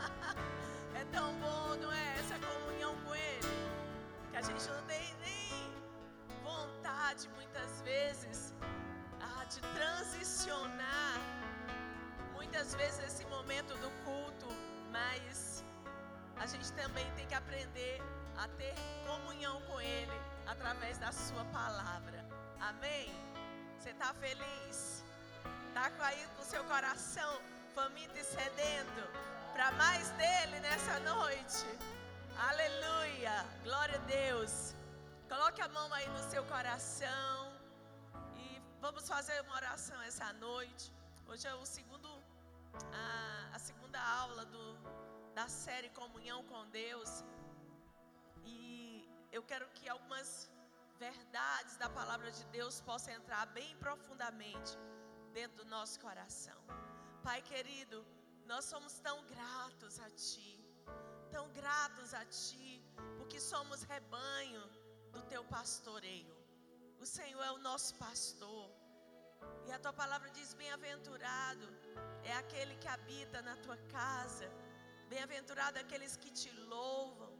é tão bom, não é? Essa comunhão com Ele. Que a gente não tem nem vontade, muitas vezes, ah, de transicionar. Muitas vezes esse momento do culto, mas a gente também tem que aprender a ter comunhão com Ele através da Sua palavra. Amém? Você está feliz? Está aí com o seu coração faminto e sedento para mais dele nessa noite? Aleluia! Glória a Deus! Coloque a mão aí no seu coração e vamos fazer uma oração essa noite. Hoje é o segundo, a, a segunda aula do, da série Comunhão com Deus. E eu quero que algumas verdades da palavra de Deus possam entrar bem profundamente dentro do nosso coração. Pai querido, nós somos tão gratos a Ti, tão gratos a Ti, porque somos rebanho do Teu pastoreio. O Senhor é o nosso pastor. E a tua palavra diz: bem-aventurado é aquele que habita na tua casa, bem-aventurado aqueles que te louvam.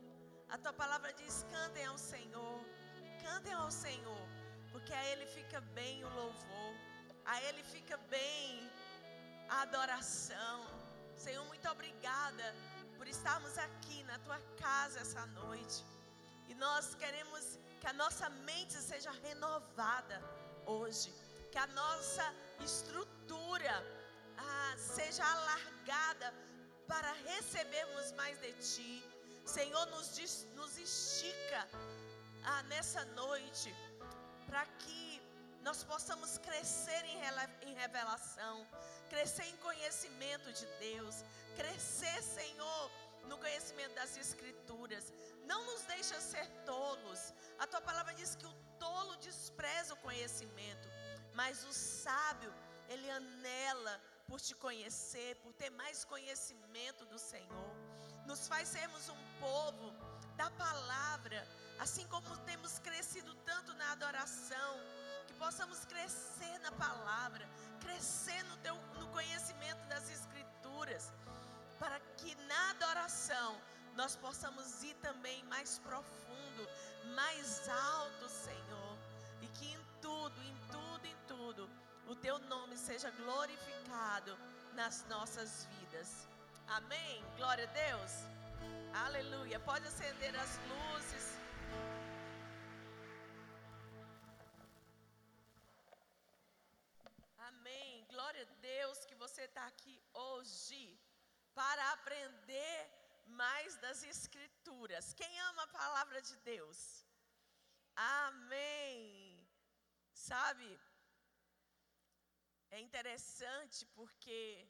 A tua palavra diz: cantem ao Senhor, cantem ao Senhor, porque a Ele fica bem o louvor, a Ele fica bem a adoração. Senhor, muito obrigada por estarmos aqui na tua casa essa noite. E nós queremos que a nossa mente seja renovada hoje, que a nossa estrutura ah, seja alargada para recebermos mais de Ti. Senhor, nos, nos estica ah, nessa noite, para que nós possamos crescer em, em revelação, crescer em conhecimento de Deus, crescer, Senhor, no conhecimento das Escrituras. Não nos deixa ser tolos. A tua palavra diz que o tolo despreza o conhecimento, mas o sábio, ele anela por te conhecer, por ter mais conhecimento do Senhor nos faz sermos um povo da palavra, assim como temos crescido tanto na adoração, possamos crescer na palavra, crescer no, teu, no conhecimento das Escrituras, para que na adoração nós possamos ir também mais profundo, mais alto, Senhor, e que em tudo, em tudo, em tudo, o teu nome seja glorificado nas nossas vidas. Amém? Glória a Deus. Aleluia. Pode acender as luzes. Você está aqui hoje para aprender mais das Escrituras. Quem ama a palavra de Deus? Amém. Sabe, é interessante porque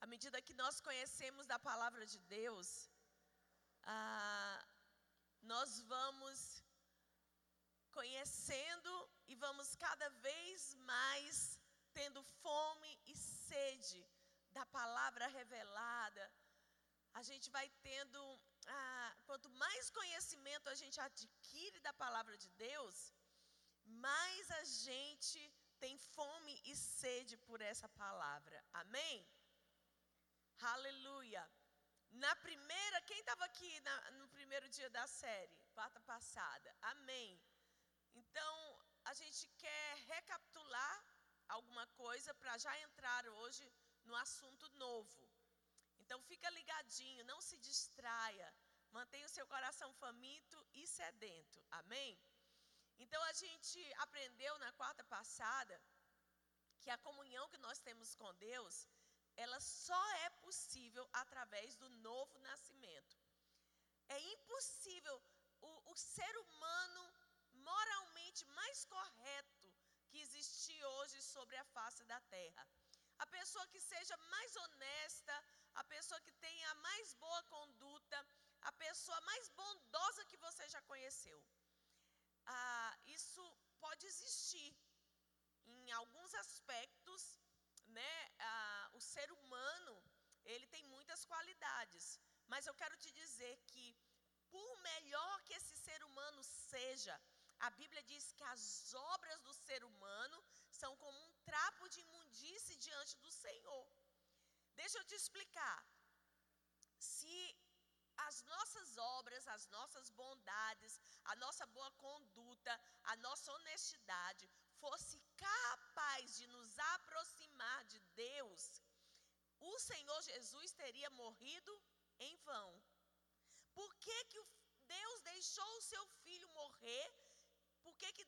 à medida que nós conhecemos da palavra de Deus, ah, nós vamos conhecendo e vamos cada vez mais tendo fome e sede da palavra revelada. A gente vai tendo, ah, quanto mais conhecimento a gente adquire da palavra de Deus, mais a gente tem fome e sede por essa palavra. Amém? Aleluia. Na primeira, quem estava aqui na, no primeiro dia da série, quarta passada? Amém. Então, a gente quer recapitular alguma coisa para já entrar hoje no assunto novo. Então, fica ligadinho, não se distraia. Mantenha o seu coração faminto e sedento. Amém? Então, a gente aprendeu na quarta passada que a comunhão que nós temos com Deus ela só é possível através do novo nascimento. É impossível o, o ser humano moralmente mais existir hoje sobre a face da terra. A pessoa que seja mais honesta, a pessoa que tenha a mais boa conduta, a pessoa mais bondosa que você já conheceu. Ah, isso pode existir em alguns aspectos né, a, o ser humano, ele tem muitas qualidades, mas eu quero te dizer que, por melhor que esse ser humano seja, a Bíblia diz que as obras do ser humano são como um trapo de imundície diante do Senhor. Deixa eu te explicar. se as nossas obras, as nossas bondades, a nossa boa conduta, a nossa honestidade fosse capaz de nos aproximar de Deus, o Senhor Jesus teria morrido em vão. Por que, que Deus deixou o seu filho morrer? Por que, que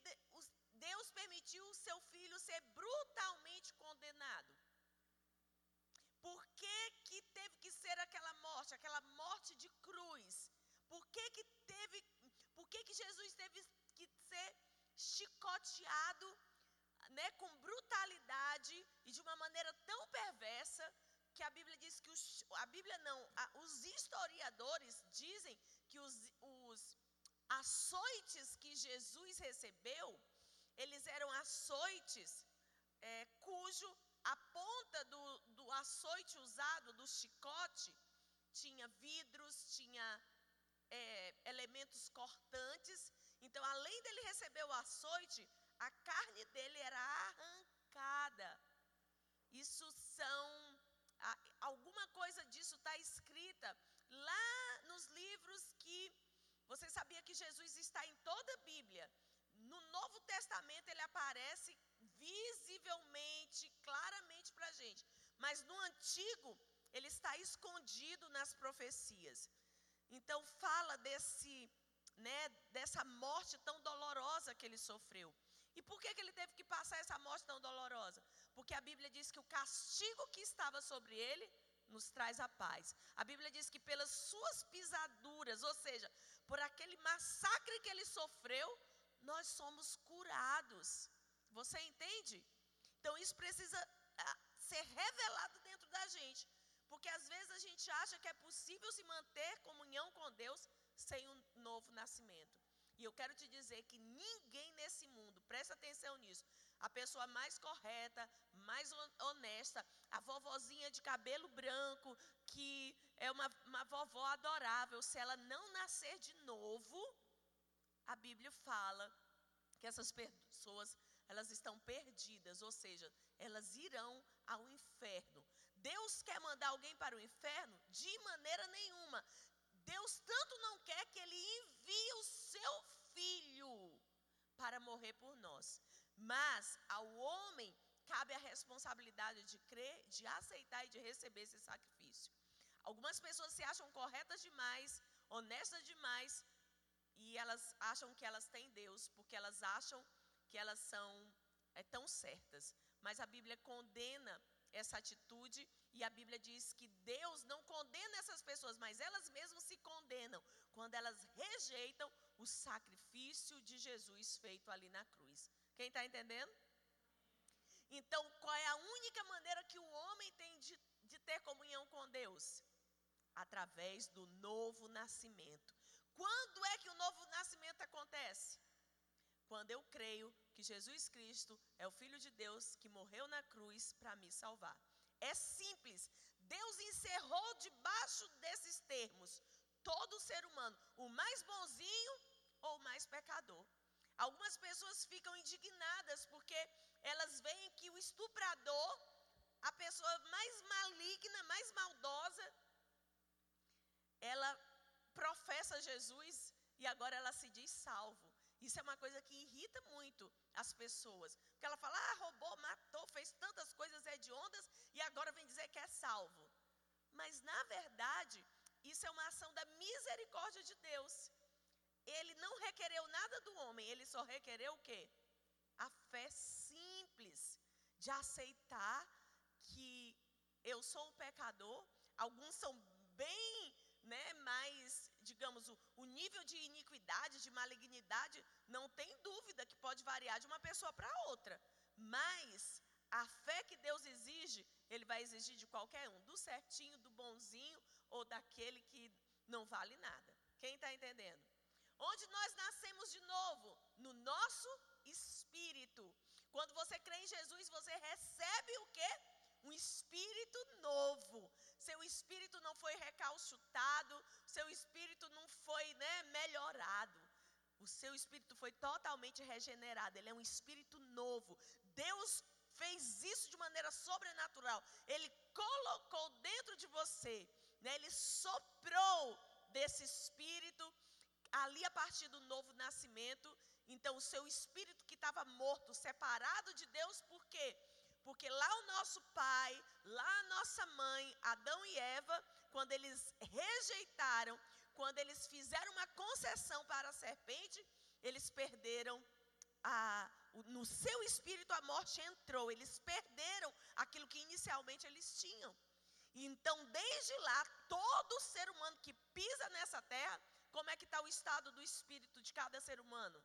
Deus permitiu o seu filho ser brutalmente condenado? Por que, que teve que ser aquela morte, aquela morte de cruz? Por que, que teve, por que, que Jesus teve que ser chicoteado né, com brutalidade e de uma maneira tão perversa que a Bíblia diz que os, a Bíblia não, a, os historiadores dizem que os, os açoites que Jesus recebeu, eles eram açoites é, cujo a ponta do, do açoite usado, do chicote, tinha vidros, tinha é, elementos cortantes. Então, além dele receber o açoite, a carne dele era arrancada. Isso são. Alguma coisa disso está escrita lá nos livros que. Você sabia que Jesus está em toda a Bíblia. No Novo Testamento ele aparece visivelmente, claramente para a gente. Mas no Antigo, ele está escondido nas profecias. Então fala desse, né, dessa morte tão dolorosa que ele sofreu. E por que, que ele teve que passar essa morte tão dolorosa? Porque a Bíblia diz que o castigo que estava sobre ele nos traz a paz. A Bíblia diz que pelas suas pisaduras, ou seja, por aquele massacre que ele sofreu, nós somos curados. Você entende? Então isso precisa ah, ser revelado dentro da gente. Porque às vezes a gente acha que é possível se manter comunhão com Deus sem um novo nascimento. E eu quero te dizer que ninguém nesse mundo, presta atenção nisso, a pessoa mais correta, mais honesta, a vovozinha de cabelo branco, que é uma, uma vovó adorável, se ela não nascer de novo, a Bíblia fala que essas pessoas elas estão perdidas, ou seja, elas irão ao inferno. Deus quer mandar alguém para o inferno? De maneira nenhuma. Deus tanto não quer que ele envie o seu filho para morrer por nós. Mas ao homem cabe a responsabilidade de crer, de aceitar e de receber esse sacrifício. Algumas pessoas se acham corretas demais, honestas demais, e elas acham que elas têm Deus, porque elas acham que elas são é, tão certas. Mas a Bíblia condena essa atitude e a Bíblia diz que Deus não condena essas pessoas, mas elas mesmas se condenam quando elas rejeitam o sacrifício de Jesus feito ali na cruz. Quem está entendendo? Então, qual é a única maneira que o homem tem de, de ter comunhão com Deus? Através do novo nascimento. Quando é que o novo nascimento acontece? quando eu creio que Jesus Cristo é o Filho de Deus que morreu na cruz para me salvar. É simples. Deus encerrou debaixo desses termos todo ser humano, o mais bonzinho ou o mais pecador. Algumas pessoas ficam indignadas porque elas veem que o estuprador, a pessoa mais maligna, mais maldosa, ela professa Jesus e agora ela se diz salvo. Isso é uma coisa que irrita muito as pessoas. Porque ela fala, ah, roubou, matou, fez tantas coisas hediondas e agora vem dizer que é salvo. Mas, na verdade, isso é uma ação da misericórdia de Deus. Ele não requereu nada do homem, ele só requereu o quê? A fé simples de aceitar que eu sou um pecador. Alguns são bem né, mais, digamos, o, o nível de iniquidade, de malignidade, não tem dúvida que pode variar de uma pessoa para outra. Mas a fé que Deus exige, Ele vai exigir de qualquer um, do certinho, do bonzinho ou daquele que não vale nada. Quem está entendendo? Onde nós nascemos de novo? No nosso espírito. Quando você crê em Jesus, você recebe o que? Um espírito novo. Seu espírito não foi recalchutado, seu espírito não foi né, melhorado. O seu espírito foi totalmente regenerado, ele é um espírito novo. Deus fez isso de maneira sobrenatural. Ele colocou dentro de você né? Ele soprou desse espírito ali a partir do novo nascimento. Então, o seu espírito que estava morto, separado de Deus, por quê? Porque lá o nosso pai, lá a nossa mãe, Adão e Eva, quando eles rejeitaram, quando eles fizeram uma concessão para a serpente, eles perderam a, no seu espírito a morte entrou, eles perderam aquilo que inicialmente eles tinham. Então, desde lá, todo ser humano que pisa nessa terra, como é que está o estado do espírito de cada ser humano?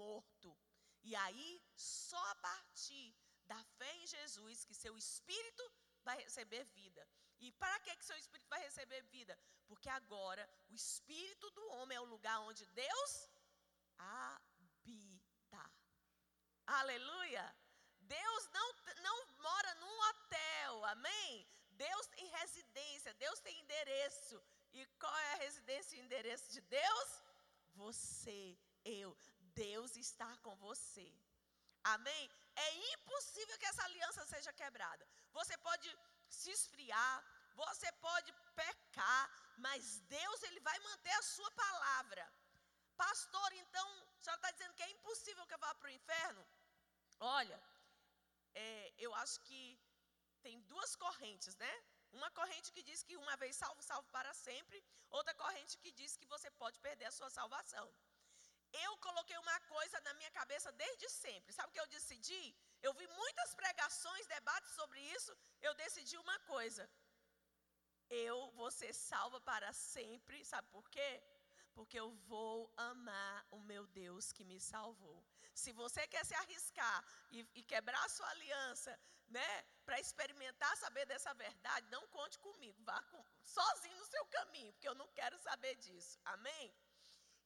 Morto. E aí, só a partir da fé em Jesus que seu espírito vai receber vida. E para que, que seu espírito vai receber vida? Porque agora o espírito do homem é o lugar onde Deus habita. Aleluia! Deus não, não mora num hotel, amém? Deus tem residência, Deus tem endereço. E qual é a residência e endereço de Deus? Você, eu. Deus está com você. Amém? É impossível que essa aliança seja quebrada. Você pode se esfriar, você pode pecar, mas Deus ele vai manter a sua palavra. Pastor, então, a senhora está dizendo que é impossível que eu vá para o inferno? Olha, é, eu acho que tem duas correntes, né? Uma corrente que diz que uma vez salvo, salvo para sempre. Outra corrente que diz que você pode perder a sua salvação. Eu coloquei uma coisa na minha cabeça desde sempre. Sabe o que eu decidi? Eu vi muitas pregações, debates sobre isso. Eu decidi uma coisa. Eu vou ser salva para sempre. Sabe por quê? Porque eu vou amar o meu Deus que me salvou. Se você quer se arriscar e, e quebrar a sua aliança, né, para experimentar saber dessa verdade, não conte comigo. Vá com, sozinho no seu caminho, porque eu não quero saber disso. Amém?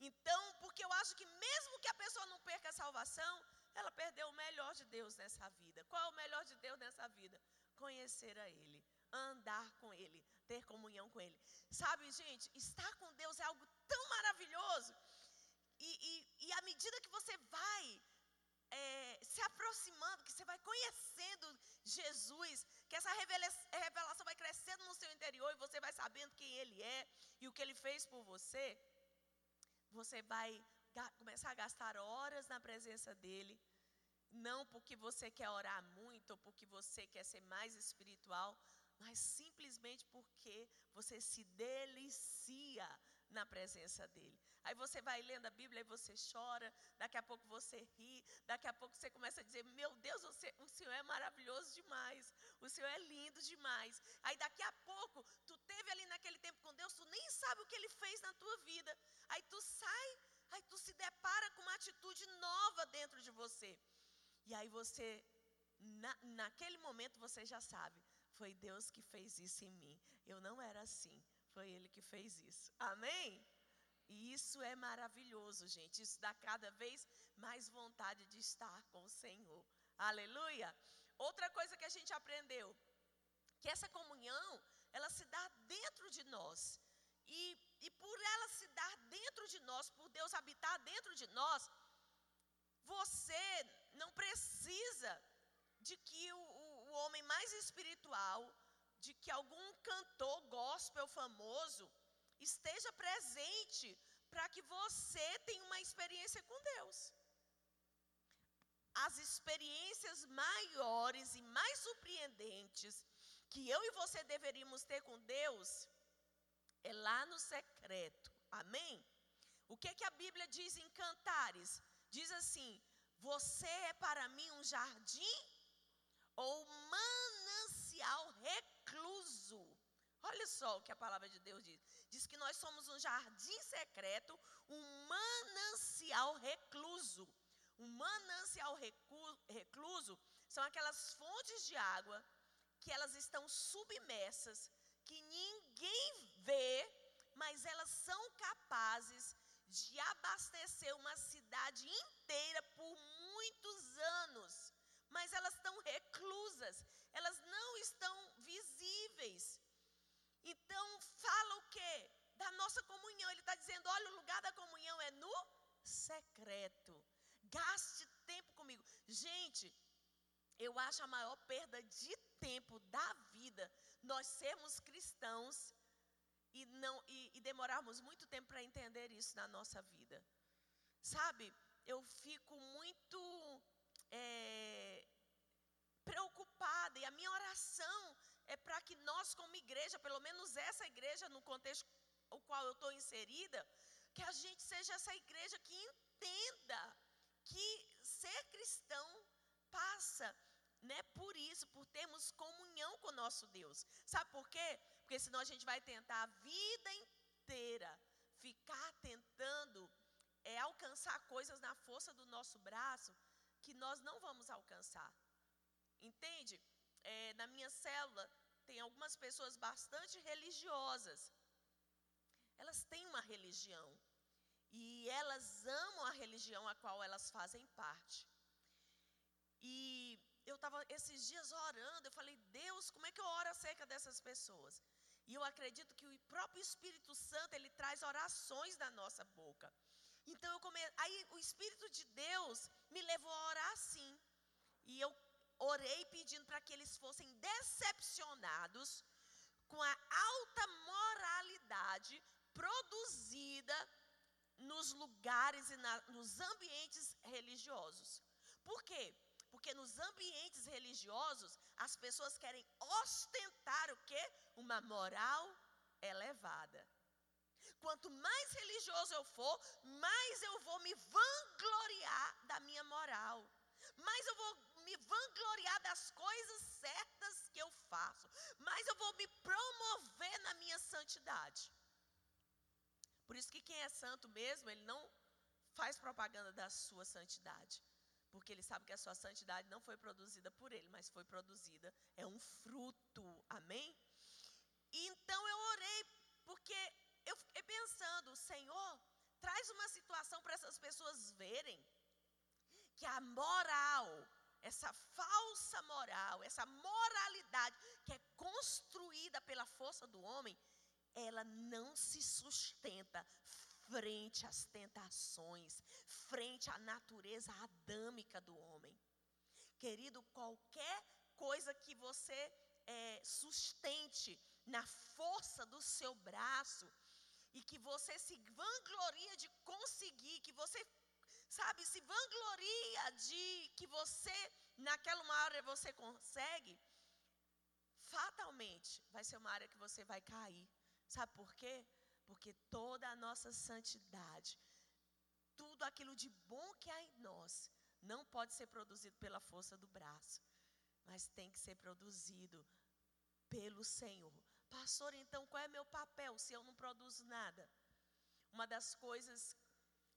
Então, porque eu acho que mesmo que a pessoa não perca a salvação, ela perdeu o melhor de Deus nessa vida. Qual é o melhor de Deus nessa vida? Conhecer a Ele, andar com Ele, ter comunhão com Ele. Sabe, gente, estar com Deus é algo tão maravilhoso. E, e, e à medida que você vai é, se aproximando, que você vai conhecendo Jesus, que essa revelação vai crescendo no seu interior e você vai sabendo quem Ele é e o que Ele fez por você você vai começar a gastar horas na presença dEle, não porque você quer orar muito ou porque você quer ser mais espiritual, mas simplesmente porque você se delicia na presença dele. Aí você vai lendo a Bíblia e você chora, daqui a pouco você ri, daqui a pouco você começa a dizer: Meu Deus, você, o Senhor é maravilhoso demais, o Senhor é lindo demais. Aí daqui a pouco, tu teve ali naquele tempo com Deus, tu nem sabe o que ele fez na tua vida. Aí tu sai, aí tu se depara com uma atitude nova dentro de você. E aí você, na, naquele momento, você já sabe: Foi Deus que fez isso em mim. Eu não era assim. Foi Ele que fez isso. Amém? E isso é maravilhoso, gente. Isso dá cada vez mais vontade de estar com o Senhor. Aleluia. Outra coisa que a gente aprendeu, que essa comunhão, ela se dá dentro de nós. E, e por ela se dar dentro de nós, por Deus habitar dentro de nós, você não precisa de que o, o, o homem mais espiritual, de que algum cantor gospel famoso esteja presente para que você tenha uma experiência com Deus. As experiências maiores e mais surpreendentes que eu e você deveríamos ter com Deus é lá no secreto. Amém? O que que a Bíblia diz em Cantares? Diz assim: Você é para mim um jardim ou manancial recluso. Olha só o que a palavra de Deus diz. Diz que nós somos um jardim secreto, um manancial recluso. Um manancial recluso são aquelas fontes de água que elas estão submersas, que ninguém vê, mas elas são capazes de abastecer uma cidade inteira por muitos anos mas elas estão reclusas, elas não estão visíveis. Então, fala o quê? Da nossa comunhão. Ele está dizendo: olha, o lugar da comunhão é no secreto. Gaste tempo comigo. Gente, eu acho a maior perda de tempo da vida nós sermos cristãos e, não, e, e demorarmos muito tempo para entender isso na nossa vida. Sabe, eu fico muito é, preocupada e a minha oração é para que nós, como igreja, pelo menos essa igreja no contexto o qual eu estou inserida, que a gente seja essa igreja que entenda que ser cristão passa né, por isso, por termos comunhão com o nosso Deus. Sabe por quê? Porque senão a gente vai tentar a vida inteira ficar tentando é, alcançar coisas na força do nosso braço que nós não vamos alcançar. Entende? É, na minha célula tem algumas pessoas bastante religiosas. Elas têm uma religião. E elas amam a religião a qual elas fazem parte. E eu estava esses dias orando, eu falei, Deus, como é que eu oro acerca dessas pessoas? E eu acredito que o próprio Espírito Santo, ele traz orações da nossa boca. Então eu come... aí o Espírito de Deus me levou a orar assim. E eu orei pedindo para que eles fossem decepcionados com a alta moralidade produzida nos lugares e na, nos ambientes religiosos. Por quê? Porque nos ambientes religiosos as pessoas querem ostentar o quê? Uma moral elevada. Quanto mais religioso eu for, mais eu vou me vangloriar da minha moral. Mais eu vou me vangloriar das coisas certas que eu faço. Mais eu vou me promover na minha santidade. Por isso que quem é santo mesmo, ele não faz propaganda da sua santidade. Porque ele sabe que a sua santidade não foi produzida por ele, mas foi produzida, é um fruto. Amém? E então eu orei, porque eu fiquei pensando, Senhor, traz uma situação para essas pessoas verem que a moral, essa falsa moral, essa moralidade que é construída pela força do homem, ela não se sustenta frente às tentações, frente à natureza adâmica do homem. Querido, qualquer coisa que você é, sustente na força do seu braço e que você se vangloria de conseguir, que você sabe, se vangloria de que você, naquela uma área você consegue, fatalmente vai ser uma área que você vai cair. Sabe por quê? Porque toda a nossa santidade, tudo aquilo de bom que há em nós, não pode ser produzido pela força do braço, mas tem que ser produzido pelo Senhor. Pastor, então qual é meu papel se eu não produzo nada? Uma das coisas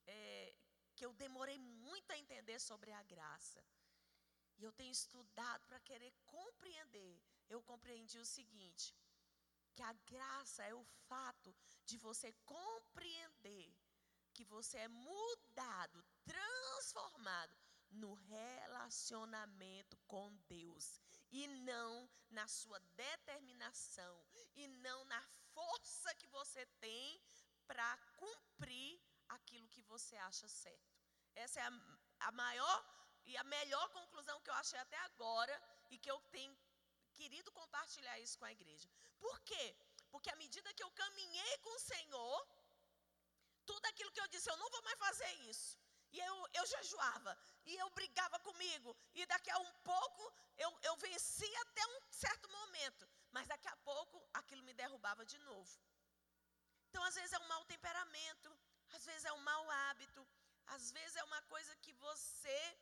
é, que eu demorei muito a entender sobre a graça. E eu tenho estudado para querer compreender. Eu compreendi o seguinte: que a graça é o fato de você compreender que você é mudado, transformado no relacionamento com Deus e não na sua determinação e não na força que você tem para cumprir aquilo que você acha certo. Essa é a, a maior e a melhor conclusão que eu achei até agora e que eu tenho querido compartilhar isso com a igreja. Por quê? Porque à medida que eu caminhei com o Senhor, tudo aquilo que eu disse, eu não vou mais fazer isso. E eu, eu jejuava, e eu brigava comigo, e daqui a um pouco eu, eu vencia até um certo momento, mas daqui a pouco aquilo me derrubava de novo. Então, às vezes é um mau temperamento, às vezes é um mau hábito, às vezes é uma coisa que você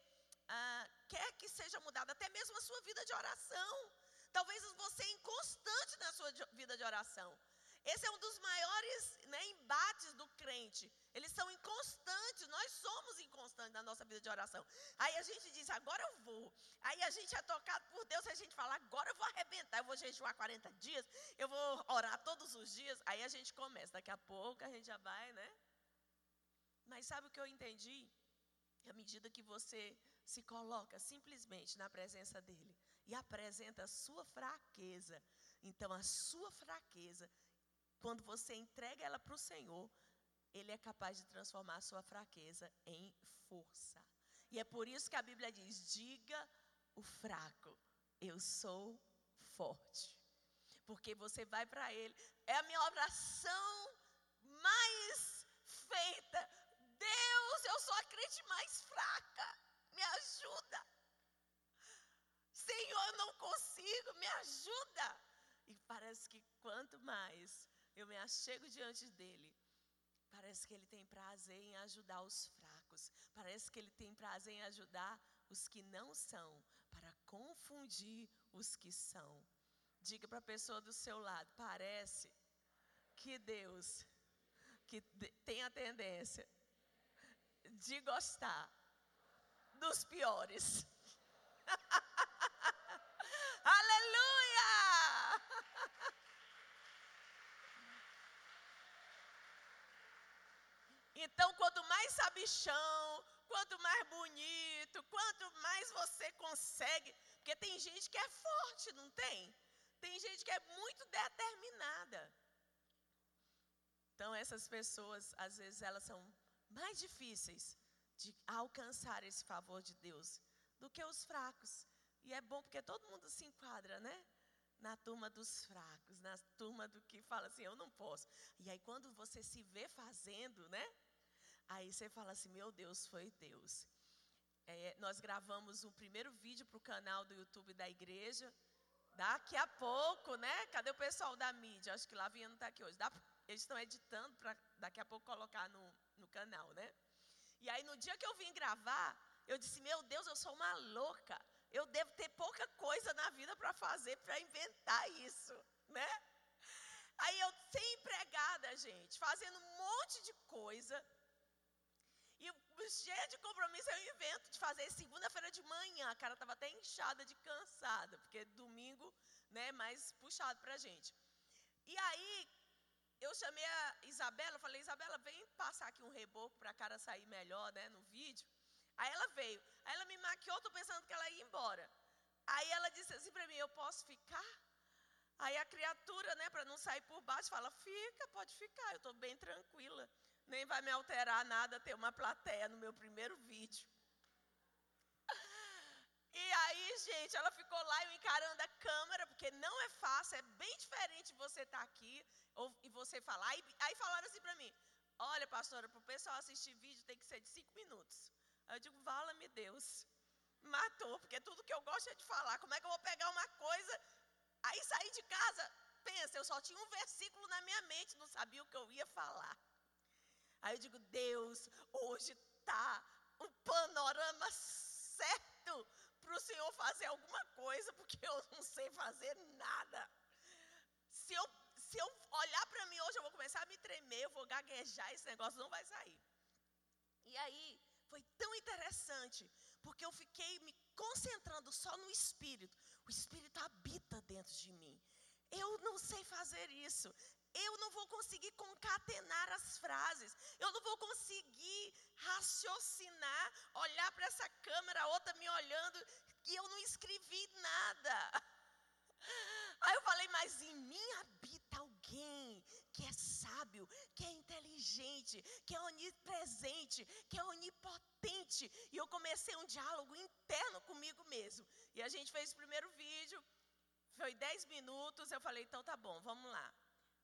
ah, quer que seja mudada, até mesmo a sua vida de oração. Talvez você é inconstante na sua vida de oração. Esse é um dos maiores né, embates do crente. Eles são inconstantes, nós somos inconstantes na nossa vida de oração. Aí a gente diz, agora eu vou. Aí a gente é tocado por Deus e a gente fala, agora eu vou arrebentar, eu vou jejuar 40 dias, eu vou orar todos os dias. Aí a gente começa, daqui a pouco a gente já vai, né? Mas sabe o que eu entendi? À medida que você se coloca simplesmente na presença dele e apresenta a sua fraqueza, então a sua fraqueza, quando você entrega ela para o Senhor, ele é capaz de transformar a sua fraqueza em força. E é por isso que a Bíblia diz: diga o fraco, eu sou forte. porque você vai para Ele. É a minha oração mais feita. Deus, eu sou a crente mais fraca, me ajuda. Senhor, eu não consigo, me ajuda. E parece que quanto mais eu me achego diante dele, parece que ele tem prazer em ajudar os fracos. Parece que ele tem prazer em ajudar os que não são, para confundir os que são. Diga para a pessoa do seu lado: parece que Deus, que tem a tendência de gostar dos piores. Então, quanto mais sabichão, quanto mais bonito, quanto mais você consegue, porque tem gente que é forte, não tem? Tem gente que é muito determinada. Então, essas pessoas, às vezes, elas são mais difíceis de alcançar esse favor de Deus do que os fracos. E é bom porque todo mundo se enquadra, né? Na turma dos fracos, na turma do que fala assim, eu não posso. E aí, quando você se vê fazendo, né? Aí você fala assim: Meu Deus, foi Deus. É, nós gravamos o primeiro vídeo para o canal do YouTube da igreja. Daqui a pouco, né? Cadê o pessoal da mídia? Acho que lá vinha não está aqui hoje. Dá, eles estão editando para daqui a pouco colocar no canal, né? E aí no dia que eu vim gravar, eu disse: Meu Deus, eu sou uma louca. Eu devo ter pouca coisa na vida para fazer, para inventar isso, né? Aí eu sem empregada, gente, fazendo um monte de coisa e cheia de compromisso, eu invento de fazer segunda-feira de manhã. A cara estava até inchada de cansada, porque domingo, né, mais puxado para gente. E aí, eu chamei a Isabela, falei, Isabela, vem passar aqui um reboco para a cara sair melhor, né, no vídeo. Aí ela veio. Aí ela me maquiou, tô pensando que ela ia embora. Aí ela disse assim para mim, eu posso ficar? Aí a criatura, né, para não sair por baixo, fala, fica, pode ficar, eu estou bem tranquila nem vai me alterar nada ter uma plateia no meu primeiro vídeo. E aí, gente, ela ficou lá eu encarando a câmera, porque não é fácil, é bem diferente você estar tá aqui ou, e você falar. Aí, aí falaram assim para mim: Olha, pastora, para o pessoal assistir vídeo tem que ser de cinco minutos. Aí eu digo: Vala-me Deus. Matou, porque tudo que eu gosto é de falar. Como é que eu vou pegar uma coisa? Aí saí de casa, pensa, eu só tinha um versículo na minha mente, não sabia o que eu ia falar. Aí eu digo, Deus, hoje está um panorama certo para o Senhor fazer alguma coisa, porque eu não sei fazer nada. Se eu, se eu olhar para mim hoje, eu vou começar a me tremer, eu vou gaguejar, esse negócio não vai sair. E aí, foi tão interessante, porque eu fiquei me concentrando só no Espírito. O Espírito habita dentro de mim. Eu não sei fazer isso eu não vou conseguir concatenar as frases, eu não vou conseguir raciocinar, olhar para essa câmera, outra me olhando, e eu não escrevi nada. Aí eu falei, mas em mim habita alguém que é sábio, que é inteligente, que é onipresente, que é onipotente. E eu comecei um diálogo interno comigo mesmo. E a gente fez o primeiro vídeo, foi 10 minutos. Eu falei, então tá bom, vamos lá.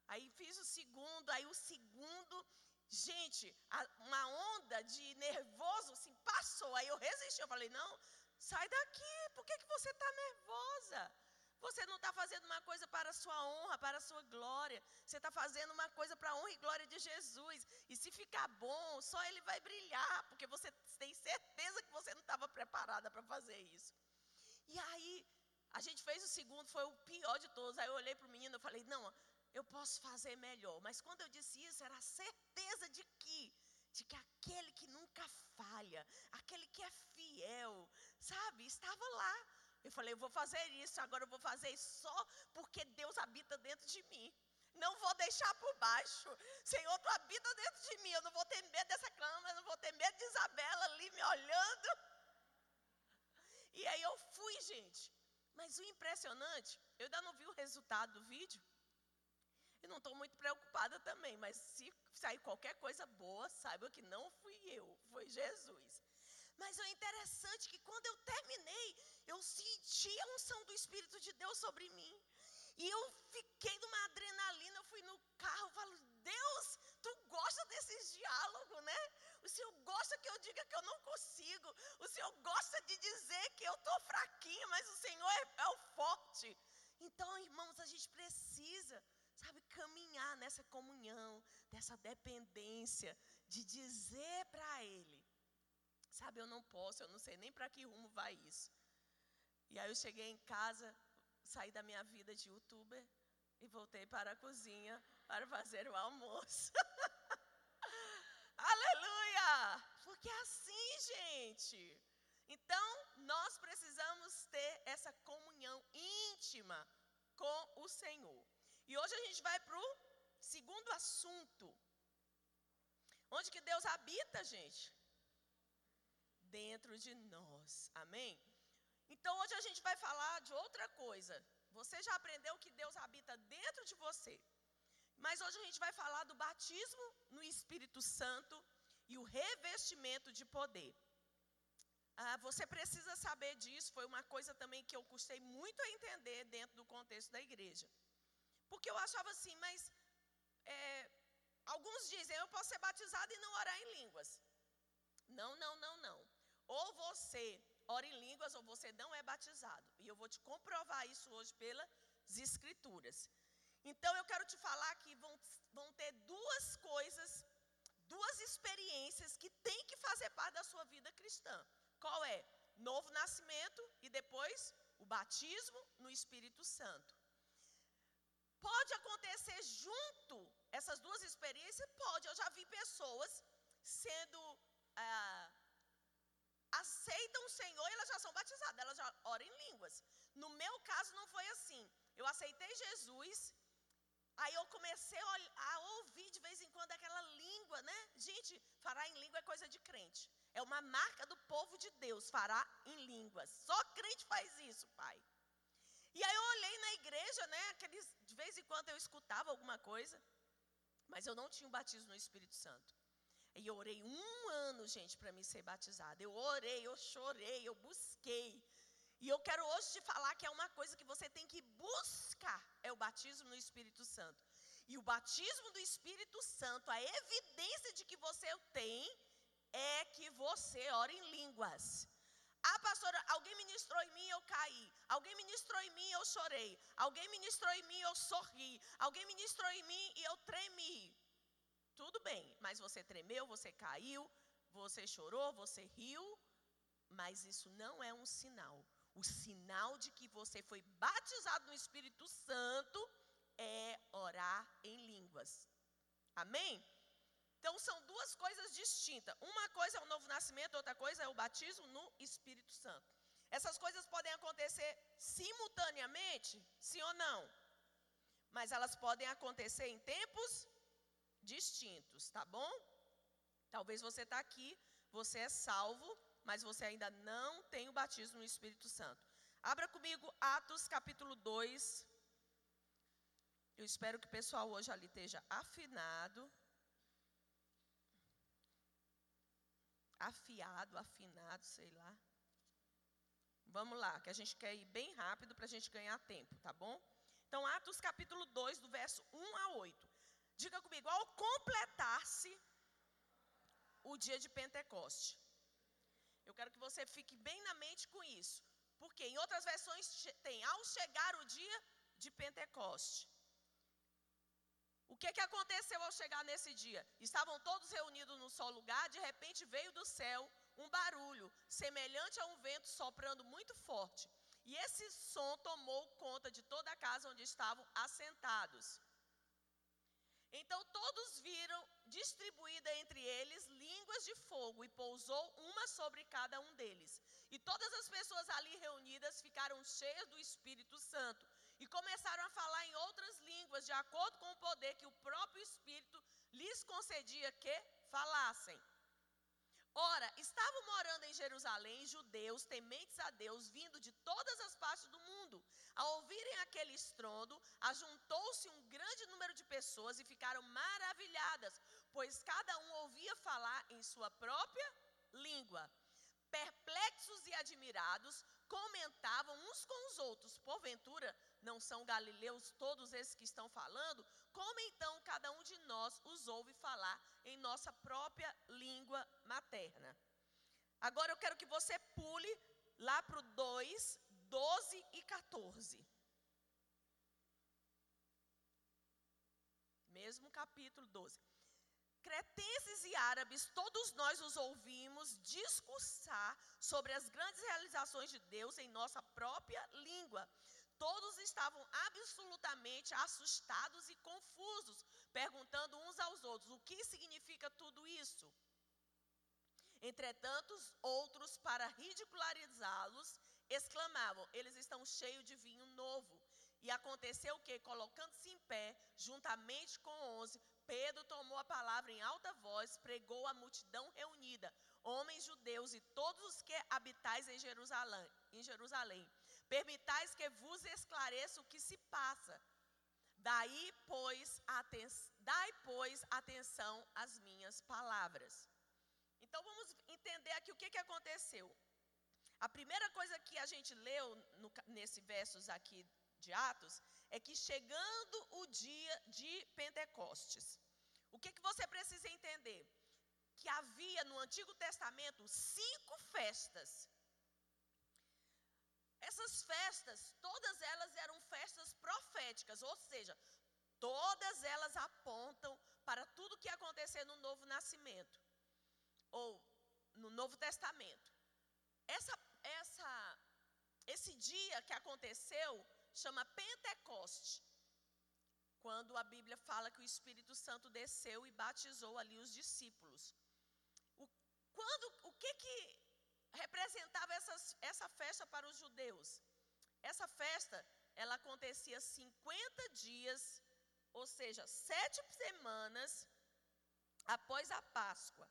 Aí fiz o segundo, aí o segundo, gente, uma onda de nervoso assim passou. Aí eu resisti, eu falei: não, sai daqui, por que, que você está nervosa? Você não está fazendo uma coisa para a sua honra, para a sua glória. Você está fazendo uma coisa para a honra e glória de Jesus. E se ficar bom, só Ele vai brilhar, porque você tem certeza que você não estava preparada para fazer isso. E aí, a gente fez o segundo, foi o pior de todos. Aí eu olhei para o menino e falei: não, eu posso fazer melhor. Mas quando eu disse isso, era a certeza de que, de que aquele que nunca falha, aquele que é fiel, sabe, estava lá. Eu falei, eu vou fazer isso, agora eu vou fazer isso só porque Deus habita dentro de mim. Não vou deixar por baixo. Senhor, tu habita dentro de mim. Eu não vou ter medo dessa cama, eu não vou ter medo de Isabela ali me olhando. E aí eu fui, gente. Mas o impressionante, eu ainda não vi o resultado do vídeo. E não estou muito preocupada também, mas se sair qualquer coisa boa, saiba que não fui eu, foi Jesus. Mas é interessante que quando eu terminei, eu senti a unção do Espírito de Deus sobre mim. E eu fiquei numa adrenalina, eu fui no carro, falo, Deus, tu gosta desses diálogos, né? O Senhor gosta que eu diga que eu não consigo. O Senhor gosta de dizer que eu estou fraquinha, mas o Senhor é, é o forte. Então, irmãos, a gente precisa, sabe, caminhar nessa comunhão, dessa dependência, de dizer para Ele, sabe, eu não posso, eu não sei nem para que rumo vai isso. E aí eu cheguei em casa, saí da minha vida de youtuber e voltei para a cozinha para fazer o almoço. Aleluia! Porque é assim, gente. Então, nós precisamos ter essa comunhão íntima com o Senhor. E hoje a gente vai para o segundo assunto. Onde que Deus habita, gente? Dentro de nós. Amém? Então hoje a gente vai falar de outra coisa. Você já aprendeu que Deus habita dentro de você. Mas hoje a gente vai falar do batismo no Espírito Santo e o revestimento de poder. Ah, você precisa saber disso, foi uma coisa também que eu custei muito a entender dentro do contexto da igreja. Porque eu achava assim, mas é, alguns dizem, eu posso ser batizado e não orar em línguas. Não, não. Você ora em línguas ou você não é batizado. E eu vou te comprovar isso hoje pelas escrituras. Então eu quero te falar que vão, vão ter duas coisas, duas experiências que tem que fazer parte da sua vida cristã. Qual é? Novo nascimento e depois o batismo no Espírito Santo. Pode acontecer junto essas duas experiências? Pode. Eu já vi pessoas sendo ah, aceitam o Senhor e elas já são batizadas, elas já oram em línguas. No meu caso não foi assim. Eu aceitei Jesus, aí eu comecei a, ouvir de vez em quando aquela língua, né? Gente, falar em língua é coisa de crente. É uma marca do povo de Deus, falar em línguas. Só crente faz isso, pai. E aí eu olhei na igreja, né? Aqueles, de vez em quando eu escutava alguma coisa, mas eu não tinha o batismo no Espírito Santo. E orei um ano, gente, para me ser batizada. Eu orei, eu chorei, eu busquei. E eu quero hoje te falar que é uma coisa que você tem que buscar: é o batismo no Espírito Santo. E o batismo do Espírito Santo, a evidência de que você tem, é que você ora em línguas. Ah, pastora, alguém ministrou em mim, eu caí. Alguém ministrou em mim, eu chorei. Alguém ministrou em mim, eu sorri. Alguém ministrou em mim e eu tremi. Tudo bem, mas você tremeu, você caiu, você chorou, você riu, mas isso não é um sinal. O sinal de que você foi batizado no Espírito Santo é orar em línguas. Amém? Então são duas coisas distintas. Uma coisa é o novo nascimento, outra coisa é o batismo no Espírito Santo. Essas coisas podem acontecer simultaneamente, sim ou não? Mas elas podem acontecer em tempos distintos, tá bom? Talvez você está aqui, você é salvo, mas você ainda não tem o batismo no Espírito Santo. Abra comigo Atos capítulo 2. Eu espero que o pessoal hoje ali esteja afinado. Afiado, afinado, sei lá. Vamos lá, que a gente quer ir bem rápido para a gente ganhar tempo, tá bom? Então, Atos capítulo 2, do verso 1 a 8. Diga comigo, ao completar-se o dia de Pentecoste. Eu quero que você fique bem na mente com isso. Porque em outras versões tem ao chegar o dia de Pentecoste. O que, que aconteceu ao chegar nesse dia? Estavam todos reunidos num só lugar, de repente veio do céu um barulho, semelhante a um vento soprando muito forte. E esse som tomou conta de toda a casa onde estavam assentados. Então todos viram distribuída entre eles línguas de fogo e pousou uma sobre cada um deles. E todas as pessoas ali reunidas ficaram cheias do Espírito Santo e começaram a falar em outras línguas, de acordo com o poder que o próprio Espírito lhes concedia que falassem. Ora, estavam morando em Jerusalém judeus tementes a Deus, vindo de todas as partes do mundo. Ao ouvirem aquele estrondo, ajuntou-se um grande número de pessoas e ficaram maravilhadas, pois cada um ouvia falar em sua própria língua. Perplexos e admirados, comentavam uns com os outros, porventura não são galileus todos esses que estão falando? Como então cada um de nós os ouve falar em nossa própria língua materna? Agora eu quero que você pule lá para o 2, 12 e 14. Mesmo capítulo 12. Cretenses e árabes, todos nós os ouvimos discursar sobre as grandes realizações de Deus em nossa própria língua. Todos estavam absolutamente assustados e confusos, perguntando uns aos outros: o que significa tudo isso? Entretanto, outros, para ridicularizá-los, exclamavam: eles estão cheios de vinho novo. E aconteceu o que? Colocando-se em pé, juntamente com onze, Pedro tomou a palavra em alta voz, pregou à multidão reunida, homens judeus e todos os que habitais em Jerusalém. Em Jerusalém. Permitais que vos esclareça o que se passa. Daí, pois, aten dai, pois, atenção às minhas palavras. Então, vamos entender aqui o que, que aconteceu. A primeira coisa que a gente leu no, nesse versos aqui de Atos é que chegando o dia de Pentecostes, o que, que você precisa entender? Que havia no Antigo Testamento cinco festas. Essas festas, todas elas eram festas proféticas, ou seja, todas elas apontam para tudo que ia acontecer no novo nascimento, ou no Novo Testamento. Essa, essa, esse dia que aconteceu chama Pentecoste. Quando a Bíblia fala que o Espírito Santo desceu e batizou ali os discípulos. O, quando, o que, que representava essas, essa festa para os judeus? Essa festa, ela acontecia 50 dias, ou seja, sete semanas após a Páscoa.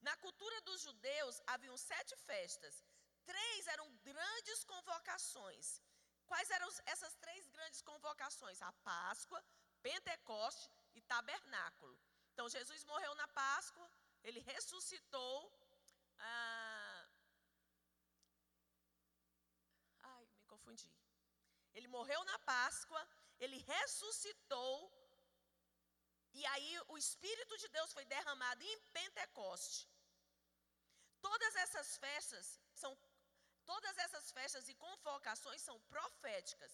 Na cultura dos judeus, haviam sete festas. Três eram grandes convocações. Quais eram essas três grandes convocações? A Páscoa, Pentecoste e Tabernáculo. Então, Jesus morreu na Páscoa, ele ressuscitou. Ah, ai, me confundi. Ele morreu na Páscoa, ele ressuscitou. E aí o Espírito de Deus foi derramado em Pentecoste. Todas essas festas são Todas essas festas e convocações são proféticas.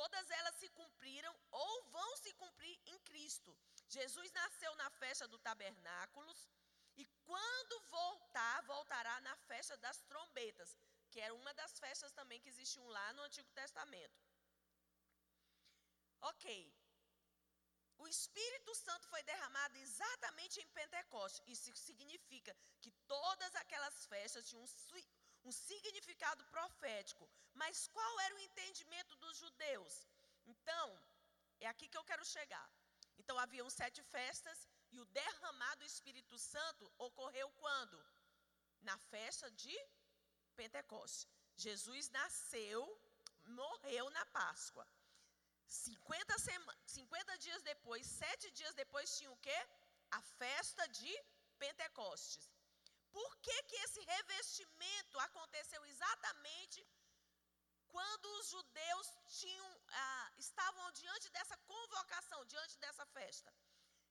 Todas elas se cumpriram ou vão se cumprir em Cristo. Jesus nasceu na festa do tabernáculos e quando voltar, voltará na festa das trombetas, que era uma das festas também que existiam lá no Antigo Testamento. Ok. O Espírito Santo foi derramado exatamente em Pentecostes. Isso significa que todas aquelas festas tinham um significado profético. Mas qual era o entendimento dos judeus? Então, é aqui que eu quero chegar. Então, haviam sete festas e o derramado Espírito Santo ocorreu quando? Na festa de Pentecostes. Jesus nasceu, morreu na Páscoa. 50, sema, 50 dias depois, sete dias depois, tinha o quê? A festa de Pentecostes. Por que, que esse revestimento aconteceu exatamente quando os judeus tinham, ah, estavam diante dessa convocação, diante dessa festa?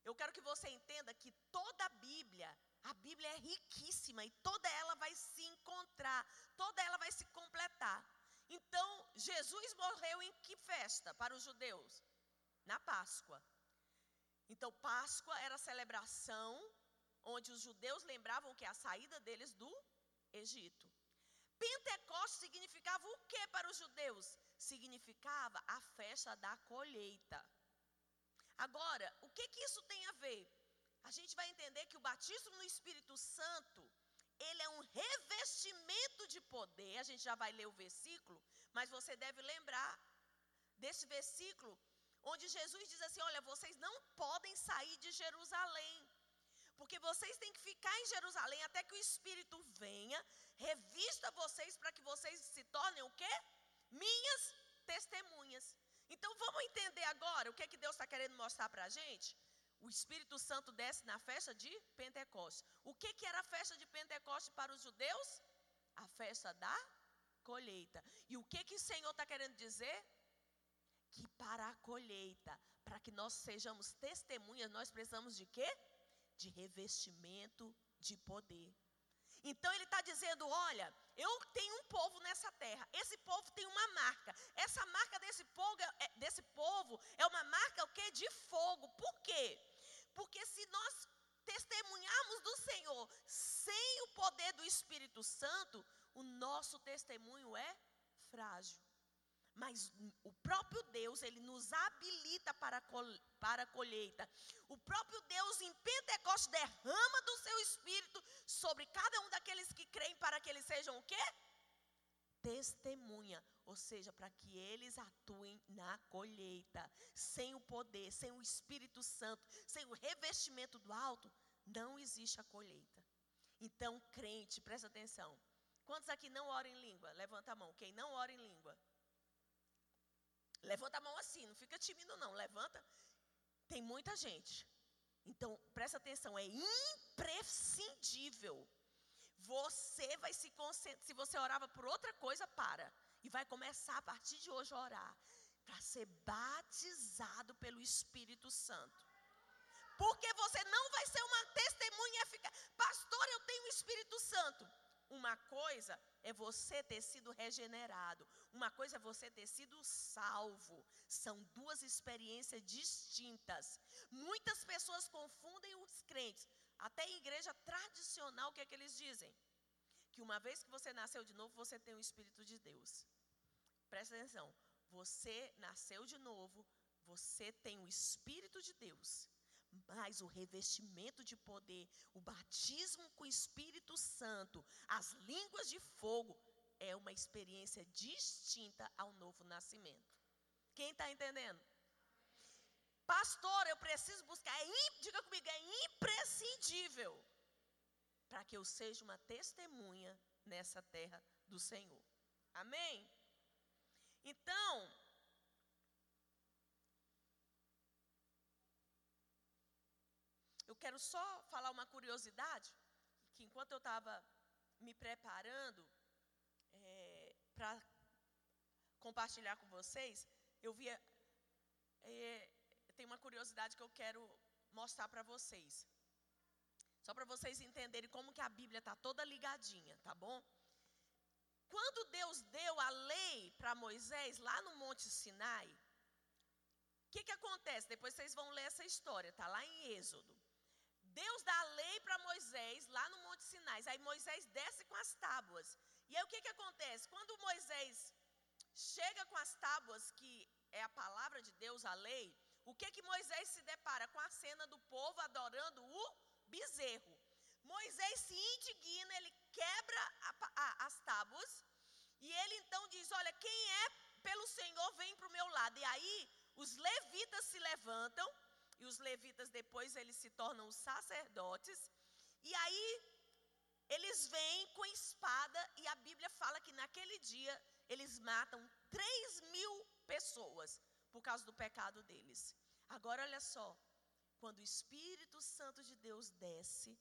Eu quero que você entenda que toda a Bíblia, a Bíblia é riquíssima e toda ela vai se encontrar, toda ela vai se completar. Então, Jesus morreu em que festa para os judeus? Na Páscoa. Então, Páscoa era a celebração onde os judeus lembravam que a saída deles do Egito. Pentecoste significava o que para os judeus? Significava a festa da colheita. Agora, o que, que isso tem a ver? A gente vai entender que o batismo no Espírito Santo, ele é um revestimento de poder. A gente já vai ler o versículo, mas você deve lembrar desse versículo, onde Jesus diz assim: Olha, vocês não podem sair de Jerusalém porque vocês têm que ficar em Jerusalém até que o Espírito venha, revista vocês para que vocês se tornem o quê? Minhas testemunhas. Então vamos entender agora o que, é que Deus está querendo mostrar para a gente? O Espírito Santo desce na festa de Pentecostes. O que, que era a festa de Pentecostes para os judeus? A festa da colheita. E o que, que o Senhor está querendo dizer? Que para a colheita, para que nós sejamos testemunhas, nós precisamos de quê? De revestimento de poder. Então ele está dizendo: olha, eu tenho um povo nessa terra. Esse povo tem uma marca. Essa marca desse povo, é, desse povo é uma marca o quê? De fogo. Por quê? Porque se nós testemunharmos do Senhor sem o poder do Espírito Santo, o nosso testemunho é frágil. Mas o próprio Deus, ele nos habilita para, para a colheita. O próprio Deus em Pentecostes derrama do seu espírito sobre cada um daqueles que creem para que eles sejam o quê? Testemunha, ou seja, para que eles atuem na colheita. Sem o poder, sem o Espírito Santo, sem o revestimento do alto, não existe a colheita. Então, crente, presta atenção. Quantos aqui não oram em língua? Levanta a mão. Quem não ora em língua? Levanta a mão assim, não fica tímido não, levanta. Tem muita gente. Então, presta atenção, é imprescindível. Você vai se concentrar, se você orava por outra coisa, para. E vai começar a partir de hoje a orar para ser batizado pelo Espírito Santo. Porque você não vai ser uma testemunha eficaz. Pastor, eu tenho o Espírito Santo. Uma coisa é você ter sido regenerado, uma coisa é você ter sido salvo. São duas experiências distintas. Muitas pessoas confundem os crentes. Até em igreja tradicional, o que é que eles dizem? Que uma vez que você nasceu de novo, você tem o Espírito de Deus. Presta atenção. Você nasceu de novo, você tem o Espírito de Deus mas o revestimento de poder, o batismo com o Espírito Santo, as línguas de fogo, é uma experiência distinta ao novo nascimento. Quem está entendendo? Pastor, eu preciso buscar, é, diga comigo, é imprescindível para que eu seja uma testemunha nessa terra do Senhor. Amém? Então, Eu quero só falar uma curiosidade, que enquanto eu estava me preparando é, para compartilhar com vocês, eu via. É, tem uma curiosidade que eu quero mostrar para vocês. Só para vocês entenderem como que a Bíblia está toda ligadinha, tá bom? Quando Deus deu a lei para Moisés lá no Monte Sinai, o que, que acontece? Depois vocês vão ler essa história, tá lá em Êxodo. Deus dá a lei para Moisés lá no Monte Sinai. Aí Moisés desce com as tábuas. E aí o que, que acontece? Quando Moisés chega com as tábuas, que é a palavra de Deus, a lei, o que que Moisés se depara? Com a cena do povo adorando o bezerro. Moisés se indigna, ele quebra a, a, as tábuas. E ele então diz: Olha, quem é pelo Senhor vem para o meu lado. E aí os levitas se levantam e os levitas depois eles se tornam os sacerdotes. E aí eles vêm com espada e a Bíblia fala que naquele dia eles matam 3 mil pessoas por causa do pecado deles. Agora olha só, quando o Espírito Santo de Deus desce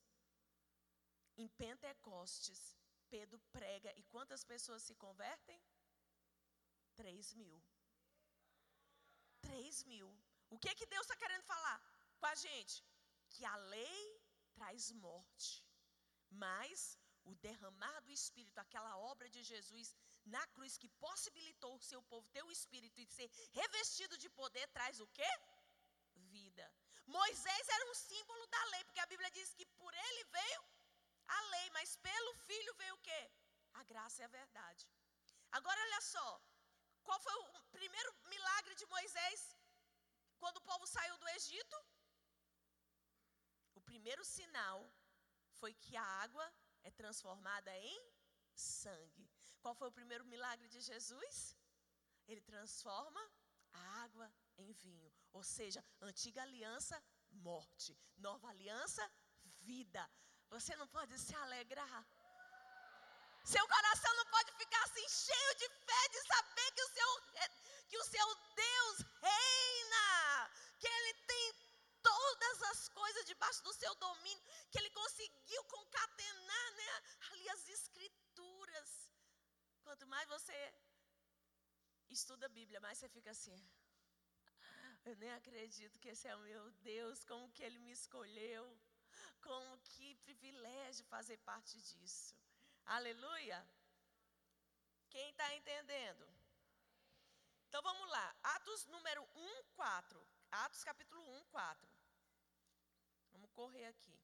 em Pentecostes, Pedro prega e quantas pessoas se convertem? 3 mil. 3 mil. O que que Deus está querendo falar com a gente? Que a lei traz morte, mas o derramar do Espírito, aquela obra de Jesus na cruz que possibilitou o seu povo ter o Espírito e ser revestido de poder, traz o quê? Vida. Moisés era um símbolo da lei, porque a Bíblia diz que por ele veio a lei, mas pelo filho veio o quê? A graça e a verdade. Agora olha só, qual foi o primeiro milagre de Moisés? Quando o povo saiu do Egito, o primeiro sinal foi que a água é transformada em sangue. Qual foi o primeiro milagre de Jesus? Ele transforma a água em vinho. Ou seja, antiga aliança, morte. Nova aliança, vida. Você não pode se alegrar. Seu coração não pode ficar assim cheio de fé de saber que o seu, que o seu Deus reina, que Ele tem todas as coisas debaixo do seu domínio, que Ele conseguiu concatenar né, ali as escrituras. quanto mais você estuda a Bíblia, mais você fica assim. Eu nem acredito que esse é o meu Deus, como que Ele me escolheu, como que privilégio fazer parte disso. Aleluia! Quem está entendendo? Então vamos lá, Atos número 1, 4. Atos capítulo 1, 4. Vamos correr aqui.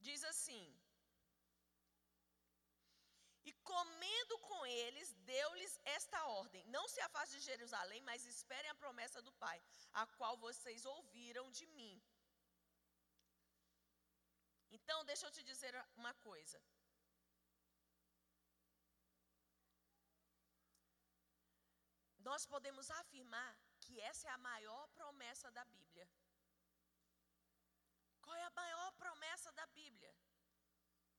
Diz assim: E comendo com eles, deu-lhes esta ordem: Não se afaste de Jerusalém, mas esperem a promessa do Pai, a qual vocês ouviram de mim. Então, deixa eu te dizer uma coisa. Nós podemos afirmar que essa é a maior promessa da Bíblia. Qual é a maior promessa da Bíblia?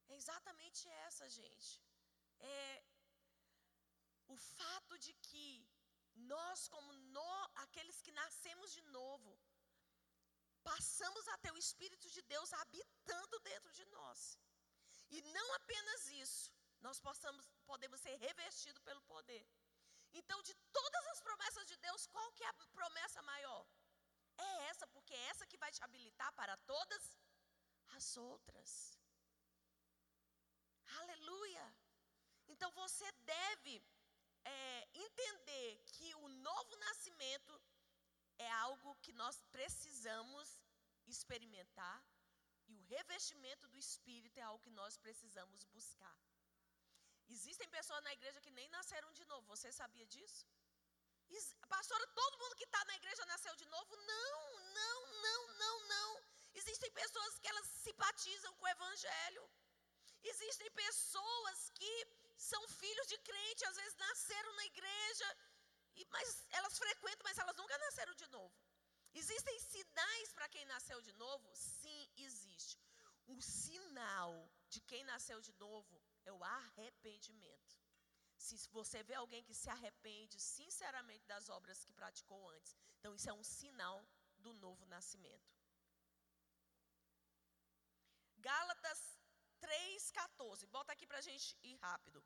É exatamente essa, gente. É o fato de que nós, como no, aqueles que nascemos de novo, passamos a ter o Espírito de Deus habitando dentro de nós. E não apenas isso, nós possamos, podemos ser revestidos pelo poder. Então, de todas as promessas de Deus, qual que é a promessa maior? É essa, porque é essa que vai te habilitar para todas as outras. Aleluia! Então você deve é, entender que o novo nascimento é algo que nós precisamos experimentar e o revestimento do Espírito é algo que nós precisamos buscar. Existem pessoas na igreja que nem nasceram de novo. Você sabia disso? Pastora, todo mundo que está na igreja nasceu de novo? Não, não, não, não, não. Existem pessoas que elas simpatizam com o evangelho. Existem pessoas que são filhos de crente, às vezes nasceram na igreja, mas elas frequentam, mas elas nunca nasceram de novo. Existem sinais para quem nasceu de novo? Sim, existe. O sinal de quem nasceu de novo é o arrependimento. Se você vê alguém que se arrepende sinceramente das obras que praticou antes, então isso é um sinal do novo nascimento. Gálatas 3,14. Bota aqui para a gente ir rápido.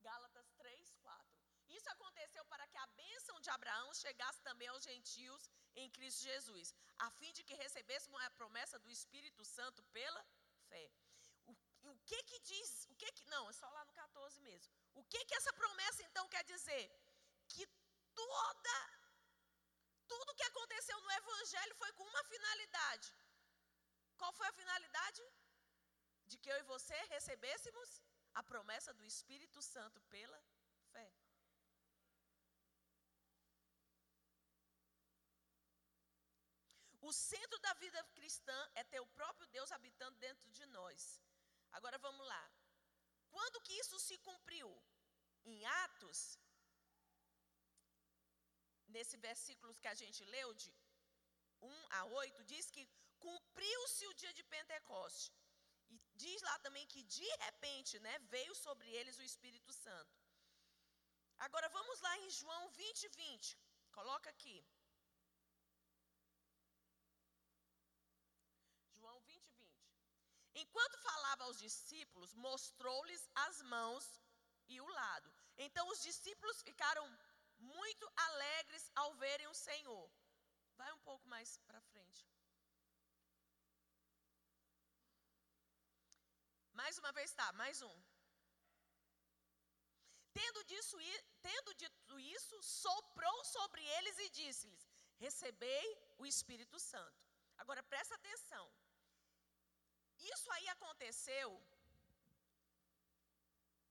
Gálatas 3, 4. Isso aconteceu para que a bênção de Abraão chegasse também aos gentios em Cristo Jesus, a fim de que recebêssemos a promessa do Espírito Santo pela fé. O, o que que diz? O que que não? É só lá no 14 mesmo. O que que essa promessa então quer dizer? Que toda tudo que aconteceu no evangelho foi com uma finalidade. Qual foi a finalidade? De que eu e você recebêssemos a promessa do Espírito Santo pela fé. O centro da vida cristã é ter o próprio Deus habitando dentro de nós. Agora vamos lá. Quando que isso se cumpriu? Em Atos, nesse versículo que a gente leu, de 1 a 8, diz que cumpriu-se o dia de Pentecoste. E diz lá também que de repente, né, veio sobre eles o Espírito Santo. Agora vamos lá em João 20, 20. Coloca aqui. João 20, 20. Enquanto falava aos discípulos, mostrou-lhes as mãos e o lado. Então os discípulos ficaram muito alegres ao verem o Senhor. Vai um pouco mais para frente. Mais uma vez, tá, mais um. Tendo, disso, tendo dito isso, soprou sobre eles e disse-lhes: Recebei o Espírito Santo. Agora presta atenção. Isso aí aconteceu.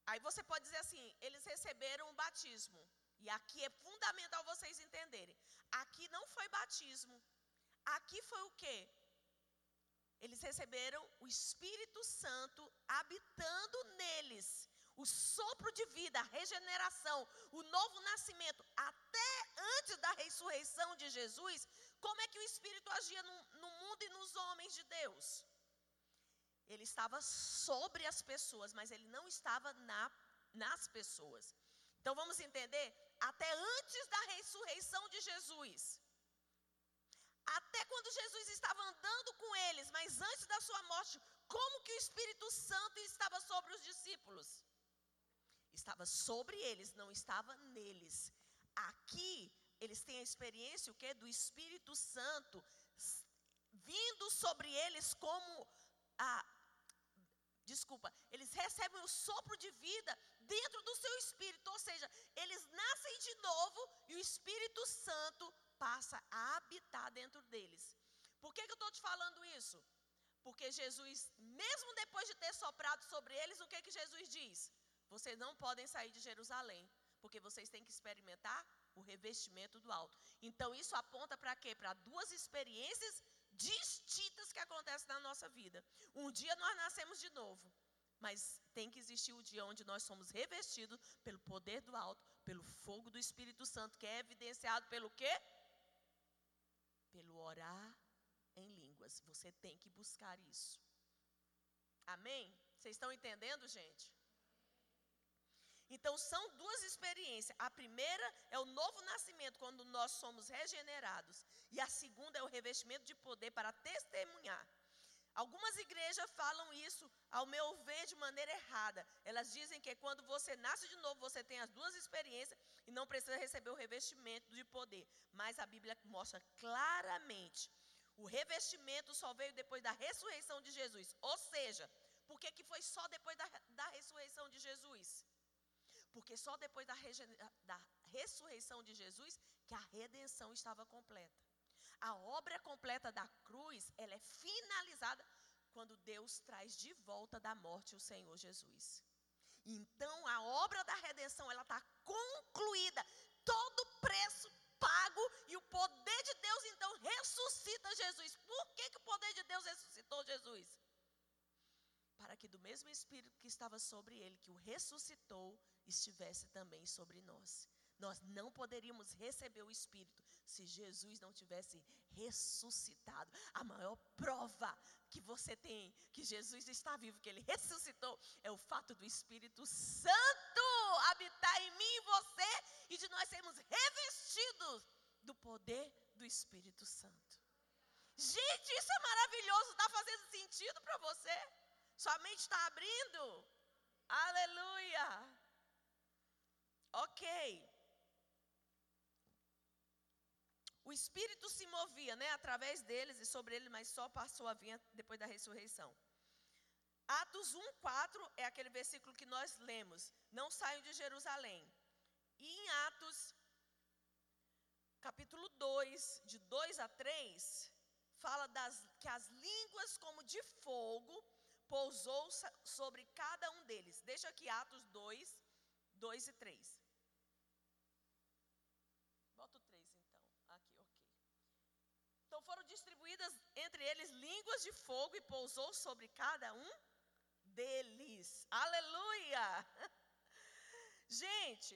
Aí você pode dizer assim: eles receberam o batismo. E aqui é fundamental vocês entenderem. Aqui não foi batismo. Aqui foi o quê? Eles receberam o Espírito Santo habitando neles. O sopro de vida, a regeneração, o novo nascimento, até antes da ressurreição de Jesus, como é que o Espírito agia no, no mundo e nos homens de Deus? Ele estava sobre as pessoas, mas ele não estava na, nas pessoas. Então vamos entender? Até antes da ressurreição de Jesus, até quando Jesus estava andando com eles, mas antes da sua morte, como que o Espírito Santo estava sobre os discípulos? Estava sobre eles, não estava neles. Aqui eles têm a experiência o do Espírito Santo vindo sobre eles como a desculpa, eles recebem o sopro de vida dentro do seu espírito, ou seja, eles nascem de novo e o Espírito Santo passa a habitar dentro deles. Por que, que eu estou te falando isso? Porque Jesus, mesmo depois de ter soprado sobre eles, o que, que Jesus diz? Vocês não podem sair de Jerusalém, porque vocês têm que experimentar o revestimento do alto. Então, isso aponta para quê? Para duas experiências distintas que acontecem na nossa vida. Um dia nós nascemos de novo, mas tem que existir o dia onde nós somos revestidos pelo poder do alto, pelo fogo do Espírito Santo, que é evidenciado pelo quê? Pelo orar em línguas. Você tem que buscar isso. Amém? Vocês estão entendendo, gente? Então são duas experiências. A primeira é o novo nascimento, quando nós somos regenerados. E a segunda é o revestimento de poder para testemunhar. Algumas igrejas falam isso, ao meu ver, de maneira errada. Elas dizem que quando você nasce de novo, você tem as duas experiências e não precisa receber o revestimento de poder. Mas a Bíblia mostra claramente: o revestimento só veio depois da ressurreição de Jesus. Ou seja, por que, que foi só depois da, da ressurreição de Jesus? Porque só depois da, da ressurreição de Jesus que a redenção estava completa. A obra completa da cruz, ela é finalizada quando Deus traz de volta da morte o Senhor Jesus. Então, a obra da redenção, ela está concluída. Todo preço pago e o poder de Deus, então, ressuscita Jesus. Por que, que o poder de Deus ressuscitou Jesus? Para que do mesmo Espírito que estava sobre ele, que o ressuscitou, estivesse também sobre nós. Nós não poderíamos receber o Espírito se Jesus não tivesse ressuscitado. A maior prova que você tem que Jesus está vivo, que ele ressuscitou, é o fato do Espírito Santo habitar em mim e você e de nós sermos revestidos do poder do Espírito Santo. Gente, isso é maravilhoso, está fazendo sentido para você? Sua mente está abrindo? Aleluia! Ok. O Espírito se movia, né, através deles e sobre ele, mas só passou a vir depois da ressurreição. Atos 1:4 é aquele versículo que nós lemos. Não saiam de Jerusalém. E em Atos capítulo 2, de 2 a 3, fala das, que as línguas como de fogo pousou sobre cada um deles. Deixa aqui Atos 2, 2 e 3. Bota o 3 então. Aqui, ok. Então foram distribuídas entre eles línguas de fogo e pousou sobre cada um deles. Aleluia! Gente,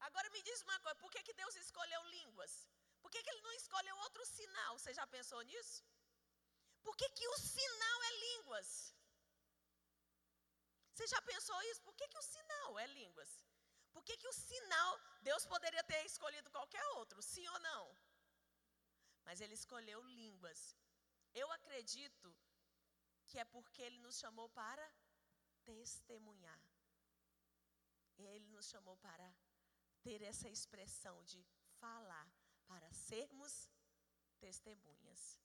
agora me diz uma coisa: por que, que Deus escolheu línguas? Por que, que Ele não escolheu outro sinal? Você já pensou nisso? Por que, que o sinal é línguas? Você já pensou isso? Por que, que o sinal é línguas? Por que, que o sinal, Deus poderia ter escolhido qualquer outro, sim ou não? Mas ele escolheu línguas. Eu acredito que é porque ele nos chamou para testemunhar. Ele nos chamou para ter essa expressão de falar, para sermos testemunhas.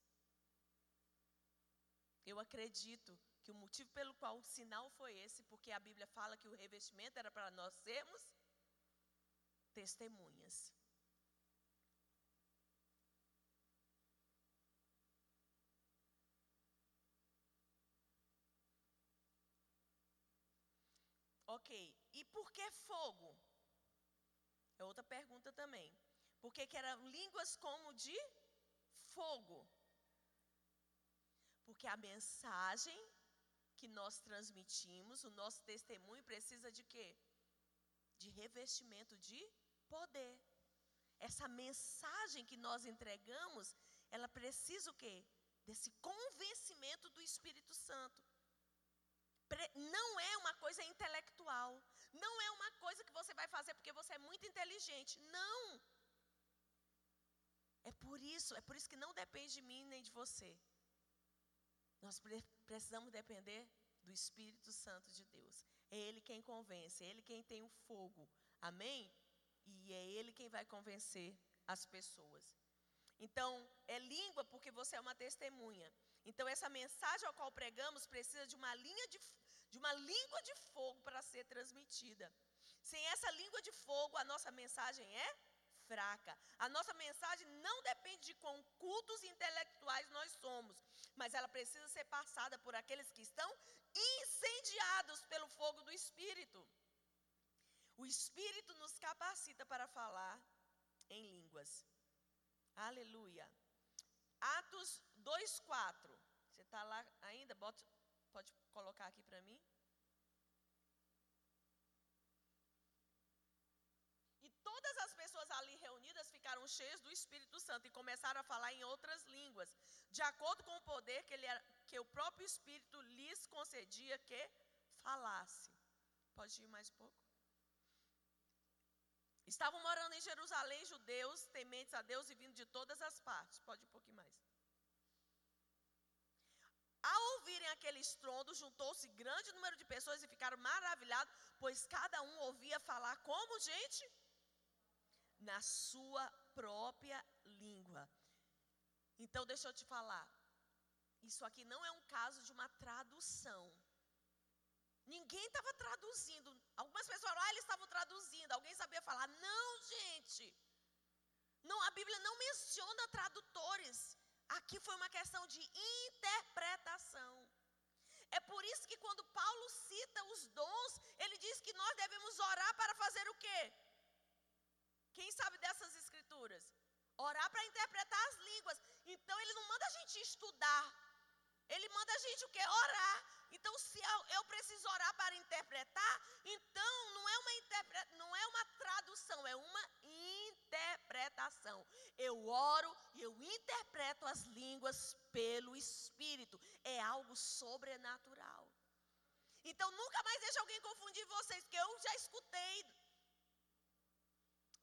Eu acredito que o motivo pelo qual o sinal foi esse, porque a Bíblia fala que o revestimento era para nós sermos testemunhas. Ok, e por que fogo? É outra pergunta também. Por que, que eram línguas como de fogo? Porque a mensagem que nós transmitimos, o nosso testemunho precisa de quê? De revestimento de poder. Essa mensagem que nós entregamos, ela precisa o quê? Desse convencimento do Espírito Santo. Não é uma coisa intelectual. Não é uma coisa que você vai fazer porque você é muito inteligente. Não. É por isso, é por isso que não depende de mim nem de você. Nós precisamos depender do Espírito Santo de Deus. É Ele quem convence, é Ele quem tem o fogo. Amém? E é Ele quem vai convencer as pessoas. Então, é língua porque você é uma testemunha. Então, essa mensagem ao qual pregamos precisa de uma linha de, de uma língua de fogo para ser transmitida. Sem essa língua de fogo, a nossa mensagem é fraca. A nossa mensagem não depende de quão cultos intelectuais nós somos, mas ela precisa ser passada por aqueles que estão incendiados pelo fogo do Espírito. O Espírito nos capacita para falar em línguas. Aleluia. Atos 2,4. Você está lá ainda? Bota, pode colocar aqui para mim? E todas as pessoas ali reunidas ficaram cheias do Espírito Santo e começaram a falar em outras línguas, de acordo com o poder que, ele era, que o próprio Espírito lhes concedia que falasse. Pode ir mais um pouco? Estavam morando em Jerusalém judeus, tementes a Deus e vindo de todas as partes. Pode ir um pouquinho mais. Ao ouvirem aquele estrondo, juntou-se grande número de pessoas e ficaram maravilhados, pois cada um ouvia falar como, gente? na sua própria língua. Então, deixa eu te falar. Isso aqui não é um caso de uma tradução. Ninguém estava traduzindo. Algumas pessoas falaram, ah, eles estavam traduzindo. Alguém sabia falar. Não, gente. Não, a Bíblia não menciona tradutores. Aqui foi uma questão de interpretação. É por isso que quando Paulo cita os dons, ele diz que nós devemos orar para fazer o quê? Quem sabe dessas escrituras? Orar para interpretar as línguas. Então ele não manda a gente estudar. Ele manda a gente o quê? Orar. Então, se eu, preciso orar para interpretar, então não é, uma interpre, não é uma tradução, é uma interpretação. Eu oro e eu interpreto as línguas pelo Espírito. É algo sobrenatural. Então, nunca mais deixe alguém confundir vocês, porque eu já escutei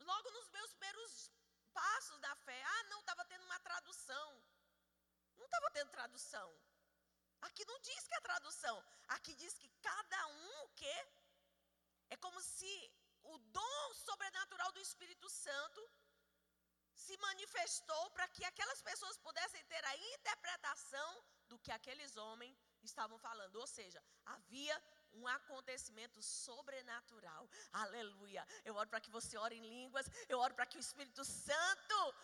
Logo nos meus primeiros passos da fé, ah, não, estava tendo uma tradução. Não estava tendo tradução. Aqui não diz que é tradução. Aqui diz que cada um o quê? É como se o dom sobrenatural do Espírito Santo se manifestou para que aquelas pessoas pudessem ter a interpretação do que aqueles homens estavam falando. Ou seja, havia um acontecimento sobrenatural. Aleluia. Eu oro para que você ore em línguas. Eu oro para que o Espírito Santo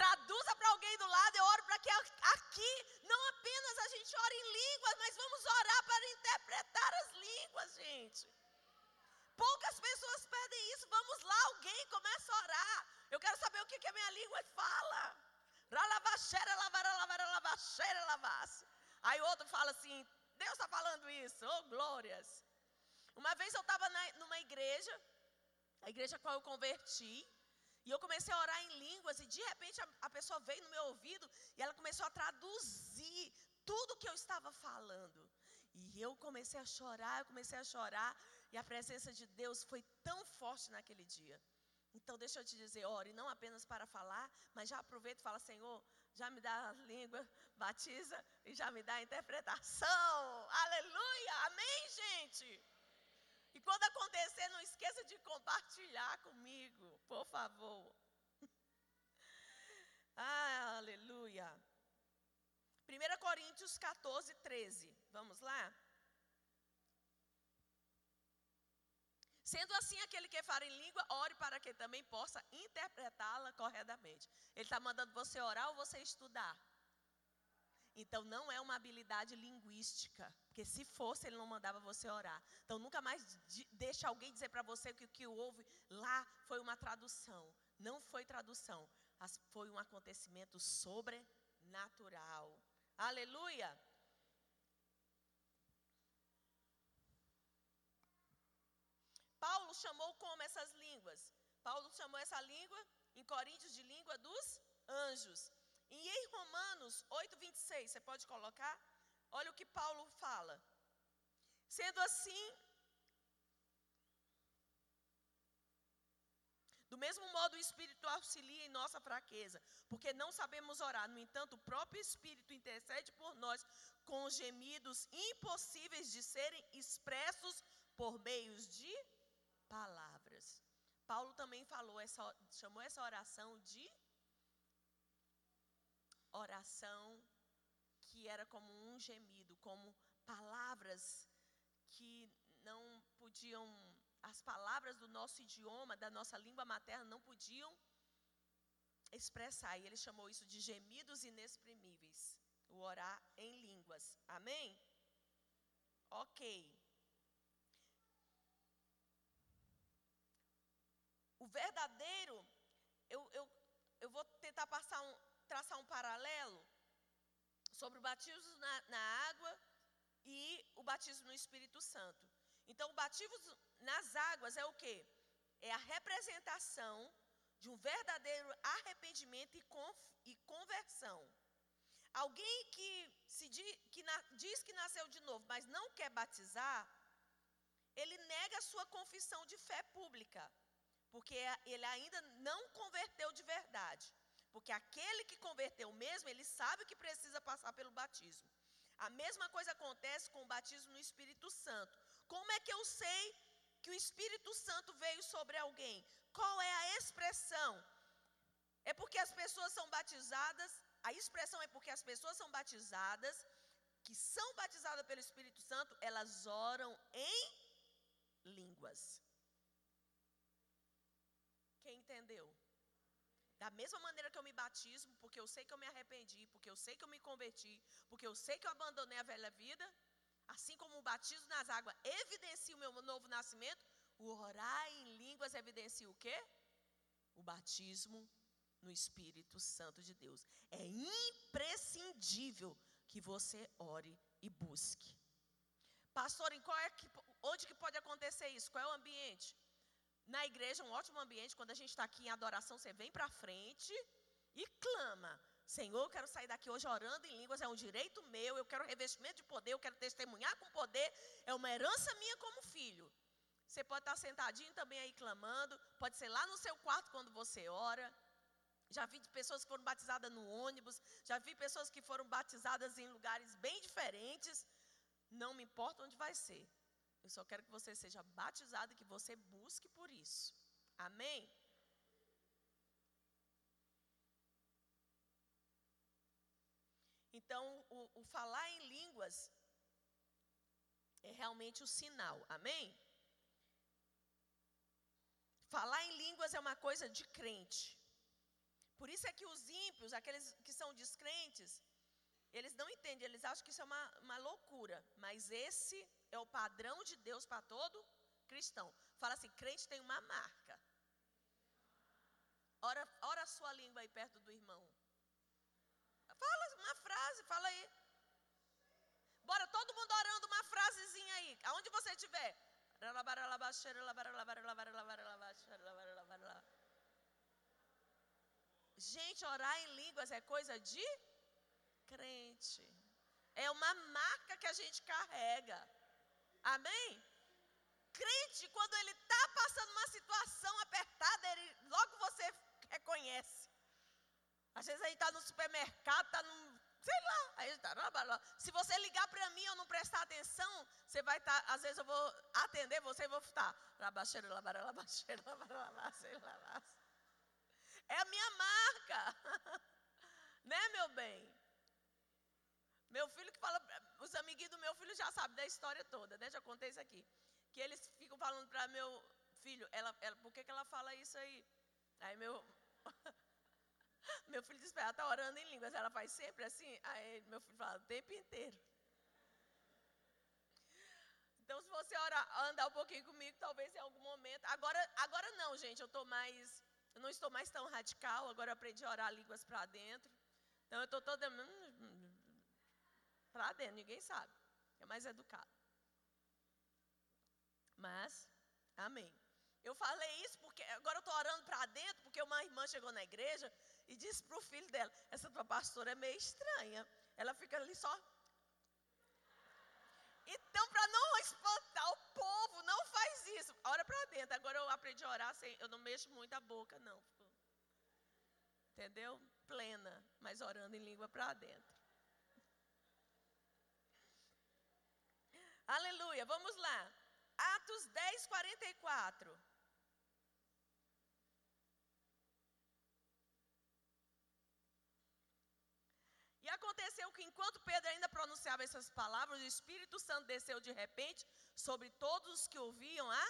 traduza para alguém do lado. Eu oro para que aqui não apenas a gente ore em línguas, mas vamos orar para interpretar as línguas, gente. Poucas pessoas pedem isso. Vamos lá, alguém começa a orar. Eu quero saber o que, que a minha língua fala. Aí outro fala assim: Deus está falando isso, oh glórias. Uma vez eu estava numa igreja, a igreja a qual eu converti, e eu comecei a orar em línguas, e de repente a, a pessoa veio no meu ouvido e ela começou a traduzir tudo que eu estava falando. E eu comecei a chorar, eu comecei a chorar, e a presença de Deus foi tão forte naquele dia. Então, deixa eu te dizer, ore não apenas para falar, mas já aproveita e fala, Senhor, já me dá a língua, batiza e já me dá a interpretação. Aleluia! Amém, gente? E quando acontecer, não esqueça de compartilhar comigo, por favor. ah, aleluia. 1 Coríntios 14, 13. Vamos lá? Sendo assim, aquele que fala em língua, ore para que também possa interpretá-la corretamente. Ele está mandando você orar ou você estudar? Então, não é uma habilidade linguística. Porque se fosse, ele não mandava você orar. Então, nunca mais deixe alguém dizer para você que o que houve lá foi uma tradução. Não foi tradução. Foi um acontecimento sobrenatural. Aleluia! Paulo chamou como essas línguas? Paulo chamou essa língua, em Coríntios, de língua dos anjos. E em Romanos 8, 26, você pode colocar? Olha o que Paulo fala. Sendo assim, Do mesmo modo, o Espírito auxilia em nossa fraqueza, porque não sabemos orar. No entanto, o próprio Espírito intercede por nós com gemidos impossíveis de serem expressos por meios de palavras. Paulo também falou essa, chamou essa oração de oração que era como um gemido, como palavras que não podiam as palavras do nosso idioma, da nossa língua materna, não podiam expressar. E ele chamou isso de gemidos inexprimíveis. O orar em línguas. Amém? Ok. O verdadeiro, eu, eu, eu vou tentar passar um, traçar um paralelo sobre o batismo na, na água e o batismo no Espírito Santo. Então, o batismo nas águas é o que? É a representação de um verdadeiro arrependimento e, e conversão. Alguém que, se diz, que na, diz que nasceu de novo, mas não quer batizar, ele nega a sua confissão de fé pública, porque ele ainda não converteu de verdade. Porque aquele que converteu mesmo, ele sabe que precisa passar pelo batismo. A mesma coisa acontece com o batismo no Espírito Santo. Como é que eu sei que o Espírito Santo veio sobre alguém? Qual é a expressão? É porque as pessoas são batizadas, a expressão é porque as pessoas são batizadas, que são batizadas pelo Espírito Santo, elas oram em línguas. Quem entendeu? Da mesma maneira que eu me batismo, porque eu sei que eu me arrependi, porque eu sei que eu me converti, porque eu sei que eu abandonei a velha vida, assim como o batismo nas águas evidencia o meu novo nascimento, o orar em línguas evidencia o quê? O batismo no Espírito Santo de Deus. É imprescindível que você ore e busque. Pastor, em qual é que, onde que pode acontecer isso? Qual é o ambiente? Na igreja, um ótimo ambiente, quando a gente está aqui em adoração, você vem para frente e clama. Senhor, eu quero sair daqui hoje orando em línguas, é um direito meu, eu quero revestimento de poder, eu quero testemunhar com poder, é uma herança minha como filho. Você pode estar sentadinho também aí clamando, pode ser lá no seu quarto quando você ora. Já vi pessoas que foram batizadas no ônibus, já vi pessoas que foram batizadas em lugares bem diferentes. Não me importa onde vai ser. Eu só quero que você seja batizado e que você busque por isso. Amém? Então, o, o falar em línguas é realmente o sinal. Amém? Falar em línguas é uma coisa de crente. Por isso é que os ímpios, aqueles que são descrentes, eles não entendem, eles acham que isso é uma, uma loucura. Mas esse é o padrão de Deus para todo cristão. Fala assim: crente tem uma marca. Ora, ora a sua língua aí perto do irmão. Fala uma frase, fala aí. Bora, todo mundo orando uma frasezinha aí. Aonde você estiver. Gente, orar em línguas é coisa de crente. É uma marca que a gente carrega. Amém? Crente, quando ele está passando uma situação apertada, ele, logo você reconhece. Às vezes aí está no supermercado, está no. Sei lá, aí está. Se você ligar para mim ou não prestar atenção, você vai estar. Tá, às vezes eu vou atender você e vou estar. É a minha marca. né, meu bem? Meu filho que fala, os amiguinhos do meu filho já sabem da história toda, né? Já contei isso aqui. Que eles ficam falando para meu filho, ela, ela, por que, que ela fala isso aí? Aí meu, meu filho diz, ela está orando em línguas, ela faz sempre assim. Aí meu filho fala, o tempo inteiro. Então, se você andar um pouquinho comigo, talvez em algum momento. Agora, agora não, gente, eu estou mais, eu não estou mais tão radical. Agora eu aprendi a orar línguas para dentro. Então eu estou toda para dentro, ninguém sabe. É mais educado. Mas, amém. Eu falei isso porque agora eu estou orando para dentro, porque uma irmã chegou na igreja e disse para o filho dela: Essa tua pastora é meio estranha. Ela fica ali só. Então, para não espantar o povo não faz isso. Ora para dentro. Agora eu aprendi a orar sem. Eu não mexo muito a boca, não. Entendeu? Plena, mas orando em língua para dentro. Aleluia. Vamos lá. Atos 10, 44. E aconteceu que enquanto Pedro ainda pronunciava essas palavras, o Espírito Santo desceu de repente sobre todos os que ouviam a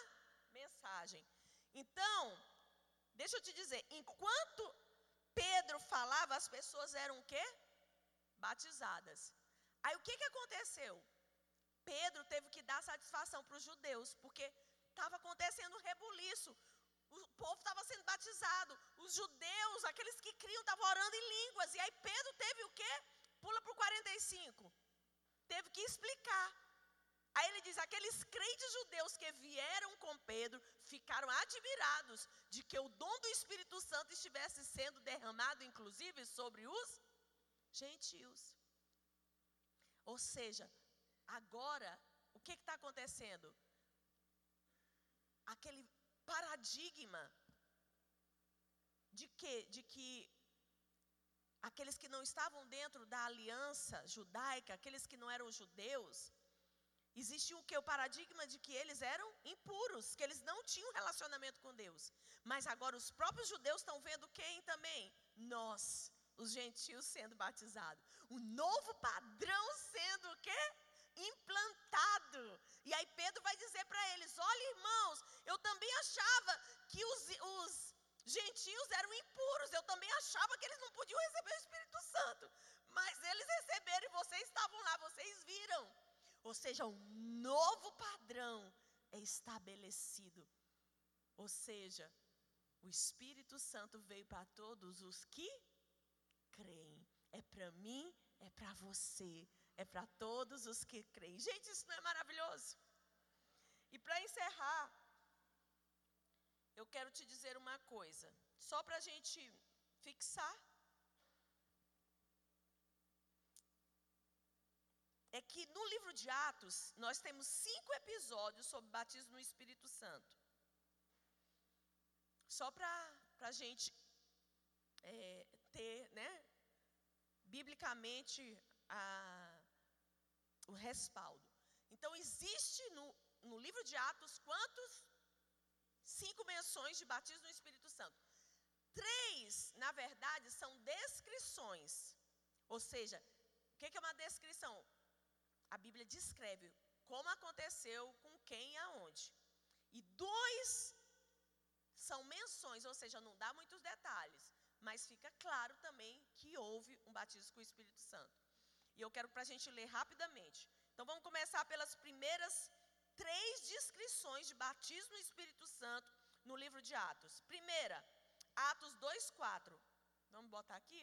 mensagem. Então, deixa eu te dizer, enquanto Pedro falava, as pessoas eram o quê? Batizadas. Aí o que, que aconteceu? Pedro teve que dar satisfação para os judeus, porque estava acontecendo um rebuliço. O povo estava sendo batizado. Os judeus, aqueles que criam, estavam orando em línguas. E aí Pedro teve o quê? Pula para o 45. Teve que explicar. Aí ele diz: aqueles crentes judeus que vieram com Pedro ficaram admirados de que o dom do Espírito Santo estivesse sendo derramado, inclusive, sobre os gentios. Ou seja, agora, o que está acontecendo? Aquele paradigma de que, de que aqueles que não estavam dentro da aliança judaica, aqueles que não eram judeus, existia o que? O paradigma de que eles eram impuros, que eles não tinham relacionamento com Deus. Mas agora os próprios judeus estão vendo quem também? Nós, os gentios sendo batizados. O novo padrão sendo o quê? Implantado. E aí Pedro vai dizer para eles: Olha, irmãos, eu também achava que os, os gentios eram impuros, eu também achava que eles não podiam receber o Espírito Santo. Mas eles receberam e vocês estavam lá, vocês viram. Ou seja, um novo padrão é estabelecido. Ou seja, o Espírito Santo veio para todos os que creem. É para mim, é para você é para todos os que creem. Gente, isso não é maravilhoso? E para encerrar, eu quero te dizer uma coisa, só para a gente fixar. É que no livro de Atos, nós temos cinco episódios sobre batismo no Espírito Santo. Só para a gente é, ter, né, biblicamente, a, o respaldo. Então, existe no, no livro de Atos quantos? Cinco menções de batismo no Espírito Santo. Três, na verdade, são descrições. Ou seja, o que é uma descrição? A Bíblia descreve como aconteceu, com quem e aonde. E dois são menções, ou seja, não dá muitos detalhes, mas fica claro também que houve um batismo com o Espírito Santo. E eu quero para a gente ler rapidamente. Então vamos começar pelas primeiras três descrições de batismo no Espírito Santo no livro de Atos. Primeira, Atos 2:4. Vamos botar aqui?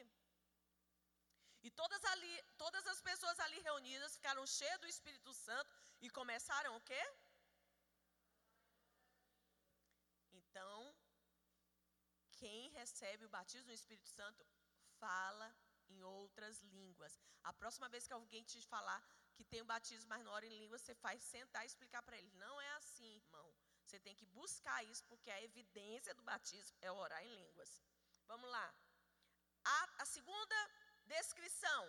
E todas ali, todas as pessoas ali reunidas ficaram cheias do Espírito Santo e começaram o quê? Então, quem recebe o batismo no Espírito Santo fala em outras línguas. A próxima vez que alguém te falar que tem o batismo, mas não ora em línguas, você faz sentar e explicar para ele. Não é assim, irmão. Você tem que buscar isso, porque a evidência do batismo é orar em línguas. Vamos lá. A, a segunda descrição.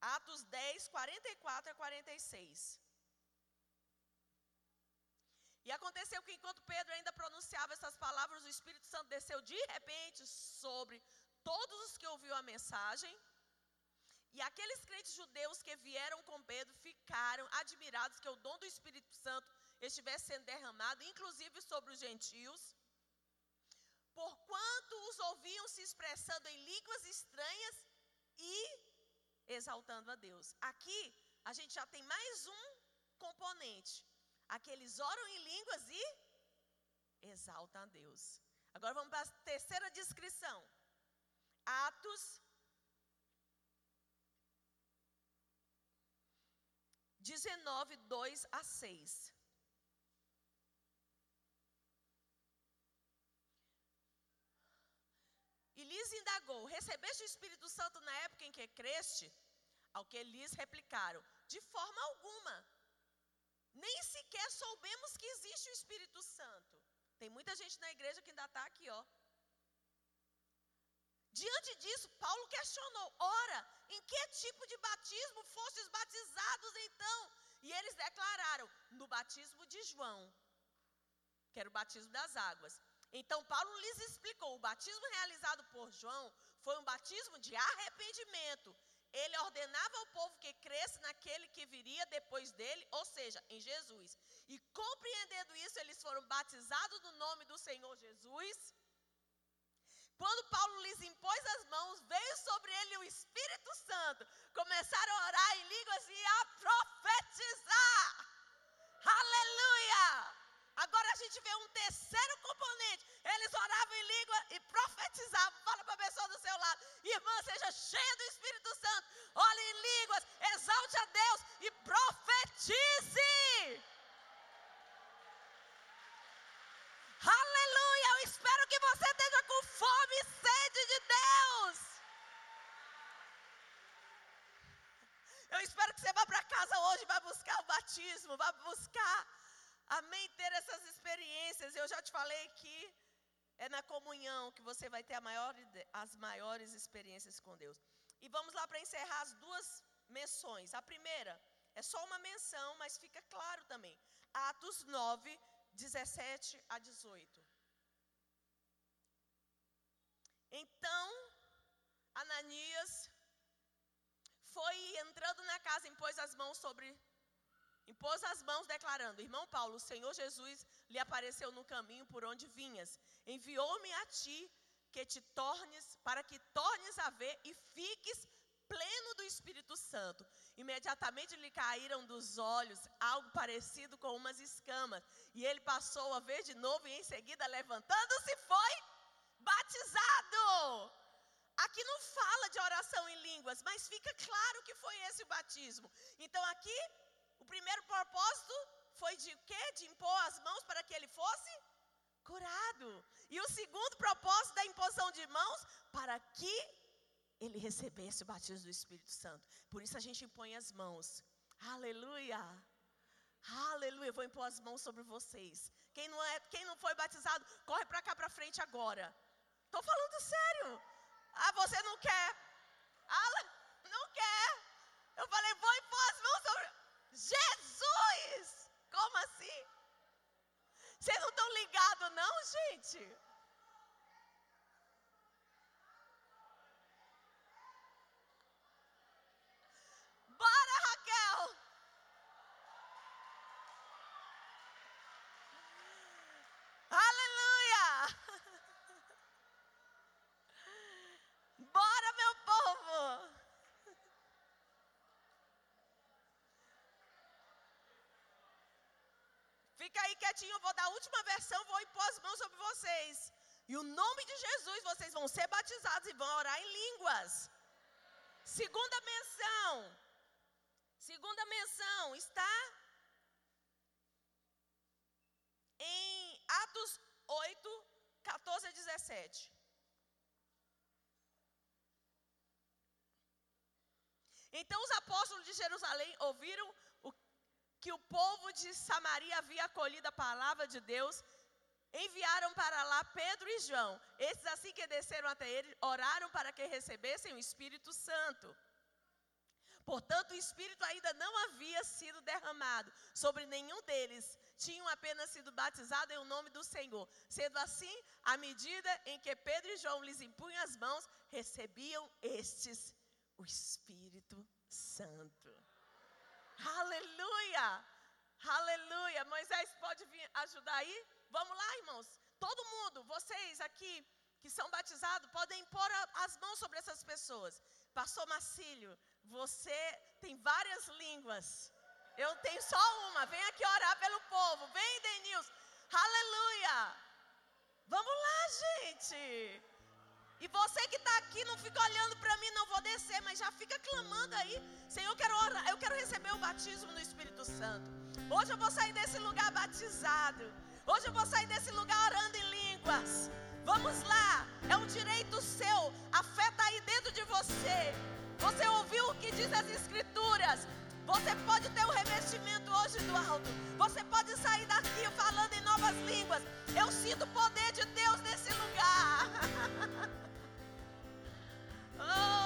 Atos 10, 44 a 46. E aconteceu que enquanto Pedro ainda pronunciava essas palavras, o Espírito Santo desceu de repente sobre todos os que ouviram a mensagem. E aqueles crentes judeus que vieram com Pedro ficaram admirados que o dom do Espírito Santo estivesse sendo derramado, inclusive sobre os gentios. Porquanto os ouviam se expressando em línguas estranhas e exaltando a Deus. Aqui a gente já tem mais um componente. Aqueles oram em línguas e exaltam a Deus. Agora vamos para a terceira descrição. Atos 19, 2 a 6. E lhes indagou: Recebeste o Espírito Santo na época em que creste? Ao que lhes replicaram: De forma alguma. nem sequer soubemos que existe o Espírito Santo. Tem muita gente na igreja que ainda está aqui, ó. Diante disso, Paulo questionou: ora, em que tipo de batismo fostes batizados então? E eles declararam: no batismo de João, que era o batismo das águas. Então Paulo lhes explicou: o batismo realizado por João foi um batismo de arrependimento. Ele ordenava ao povo que cresce naquele que viria depois dele, ou seja, em Jesus. E compreendendo isso, eles foram batizados no nome do Senhor Jesus quando Paulo lhes impôs as mãos, veio sobre ele o Espírito Santo. Começaram a orar em línguas e a profetizar. Aleluia! Agora a gente vê um terceiro componente. Eles oravam em língua e profetizavam. Fala para a pessoa do seu lado. Irmã, seja cheia do Espírito Santo. Olhe em línguas, exalte a Deus e profetize. Aleluia! Eu espero que você esteja com fome e sede de Deus. Eu espero que você vá para casa hoje, vá buscar o batismo, vá buscar, amém, ter essas experiências. Eu já te falei que é na comunhão que você vai ter maior, as maiores experiências com Deus. E vamos lá para encerrar as duas menções. A primeira é só uma menção, mas fica claro também. Atos 9, 17 a 18. Então, Ananias foi entrando na casa, impôs as mãos sobre impôs as mãos declarando: "Irmão Paulo, o Senhor Jesus lhe apareceu no caminho por onde vinhas. Enviou-me a ti que te tornes para que tornes a ver e fiques pleno do Espírito Santo. Imediatamente lhe caíram dos olhos algo parecido com umas escamas, e ele passou a ver de novo, e em seguida, levantando-se, foi batizado. Aqui não fala de oração em línguas, mas fica claro que foi esse o batismo. Então, aqui, o primeiro propósito foi de quê? De impor as mãos para que ele fosse curado. E o segundo propósito da imposição de mãos, para que ele recebesse o batismo do Espírito Santo. Por isso a gente impõe as mãos. Aleluia! Aleluia! vou impor as mãos sobre vocês. Quem não, é, quem não foi batizado, corre para cá para frente agora. Estou falando sério. Ah, você não quer? Ah, não quer. Eu falei, vou impor as mãos sobre. Jesus! Como assim? Vocês não estão ligados, não, gente? Bora, Raquel! Aleluia! Bora, meu povo! Fica aí quietinho, eu vou dar a última versão, vou impor as mãos sobre vocês. E o nome de Jesus, vocês vão ser batizados e vão orar em línguas. Segunda menção. Segunda menção está em Atos 8, 14 a 17. Então os apóstolos de Jerusalém ouviram que o povo de Samaria havia acolhido a palavra de Deus, enviaram para lá Pedro e João. Esses assim que desceram até ele, oraram para que recebessem o Espírito Santo. Portanto, o Espírito ainda não havia sido derramado sobre nenhum deles, tinham apenas sido batizados em o nome do Senhor. Sendo assim, à medida em que Pedro e João lhes impunham as mãos, recebiam estes o Espírito Santo. Aleluia! Aleluia! Moisés pode vir ajudar aí? Vamos lá, irmãos. Todo mundo, vocês aqui que são batizados, podem pôr as mãos sobre essas pessoas. Pastor Marcílio, você tem várias línguas. Eu tenho só uma. Vem aqui orar pelo povo. Vem, Denils. Aleluia. Vamos lá, gente. E você que está aqui, não fica olhando para mim, não vou descer, mas já fica clamando aí. Senhor, eu quero orar, eu quero receber o batismo do Espírito Santo. Hoje eu vou sair desse lugar batizado. Hoje eu vou sair desse lugar orando em línguas. Vamos lá, é um direito seu. A fé está aí dentro de você. Você ouviu o que diz as Escrituras? Você pode ter o revestimento hoje do alto. Você pode sair daqui falando em novas línguas. Eu sinto o poder de Deus nesse lugar. oh.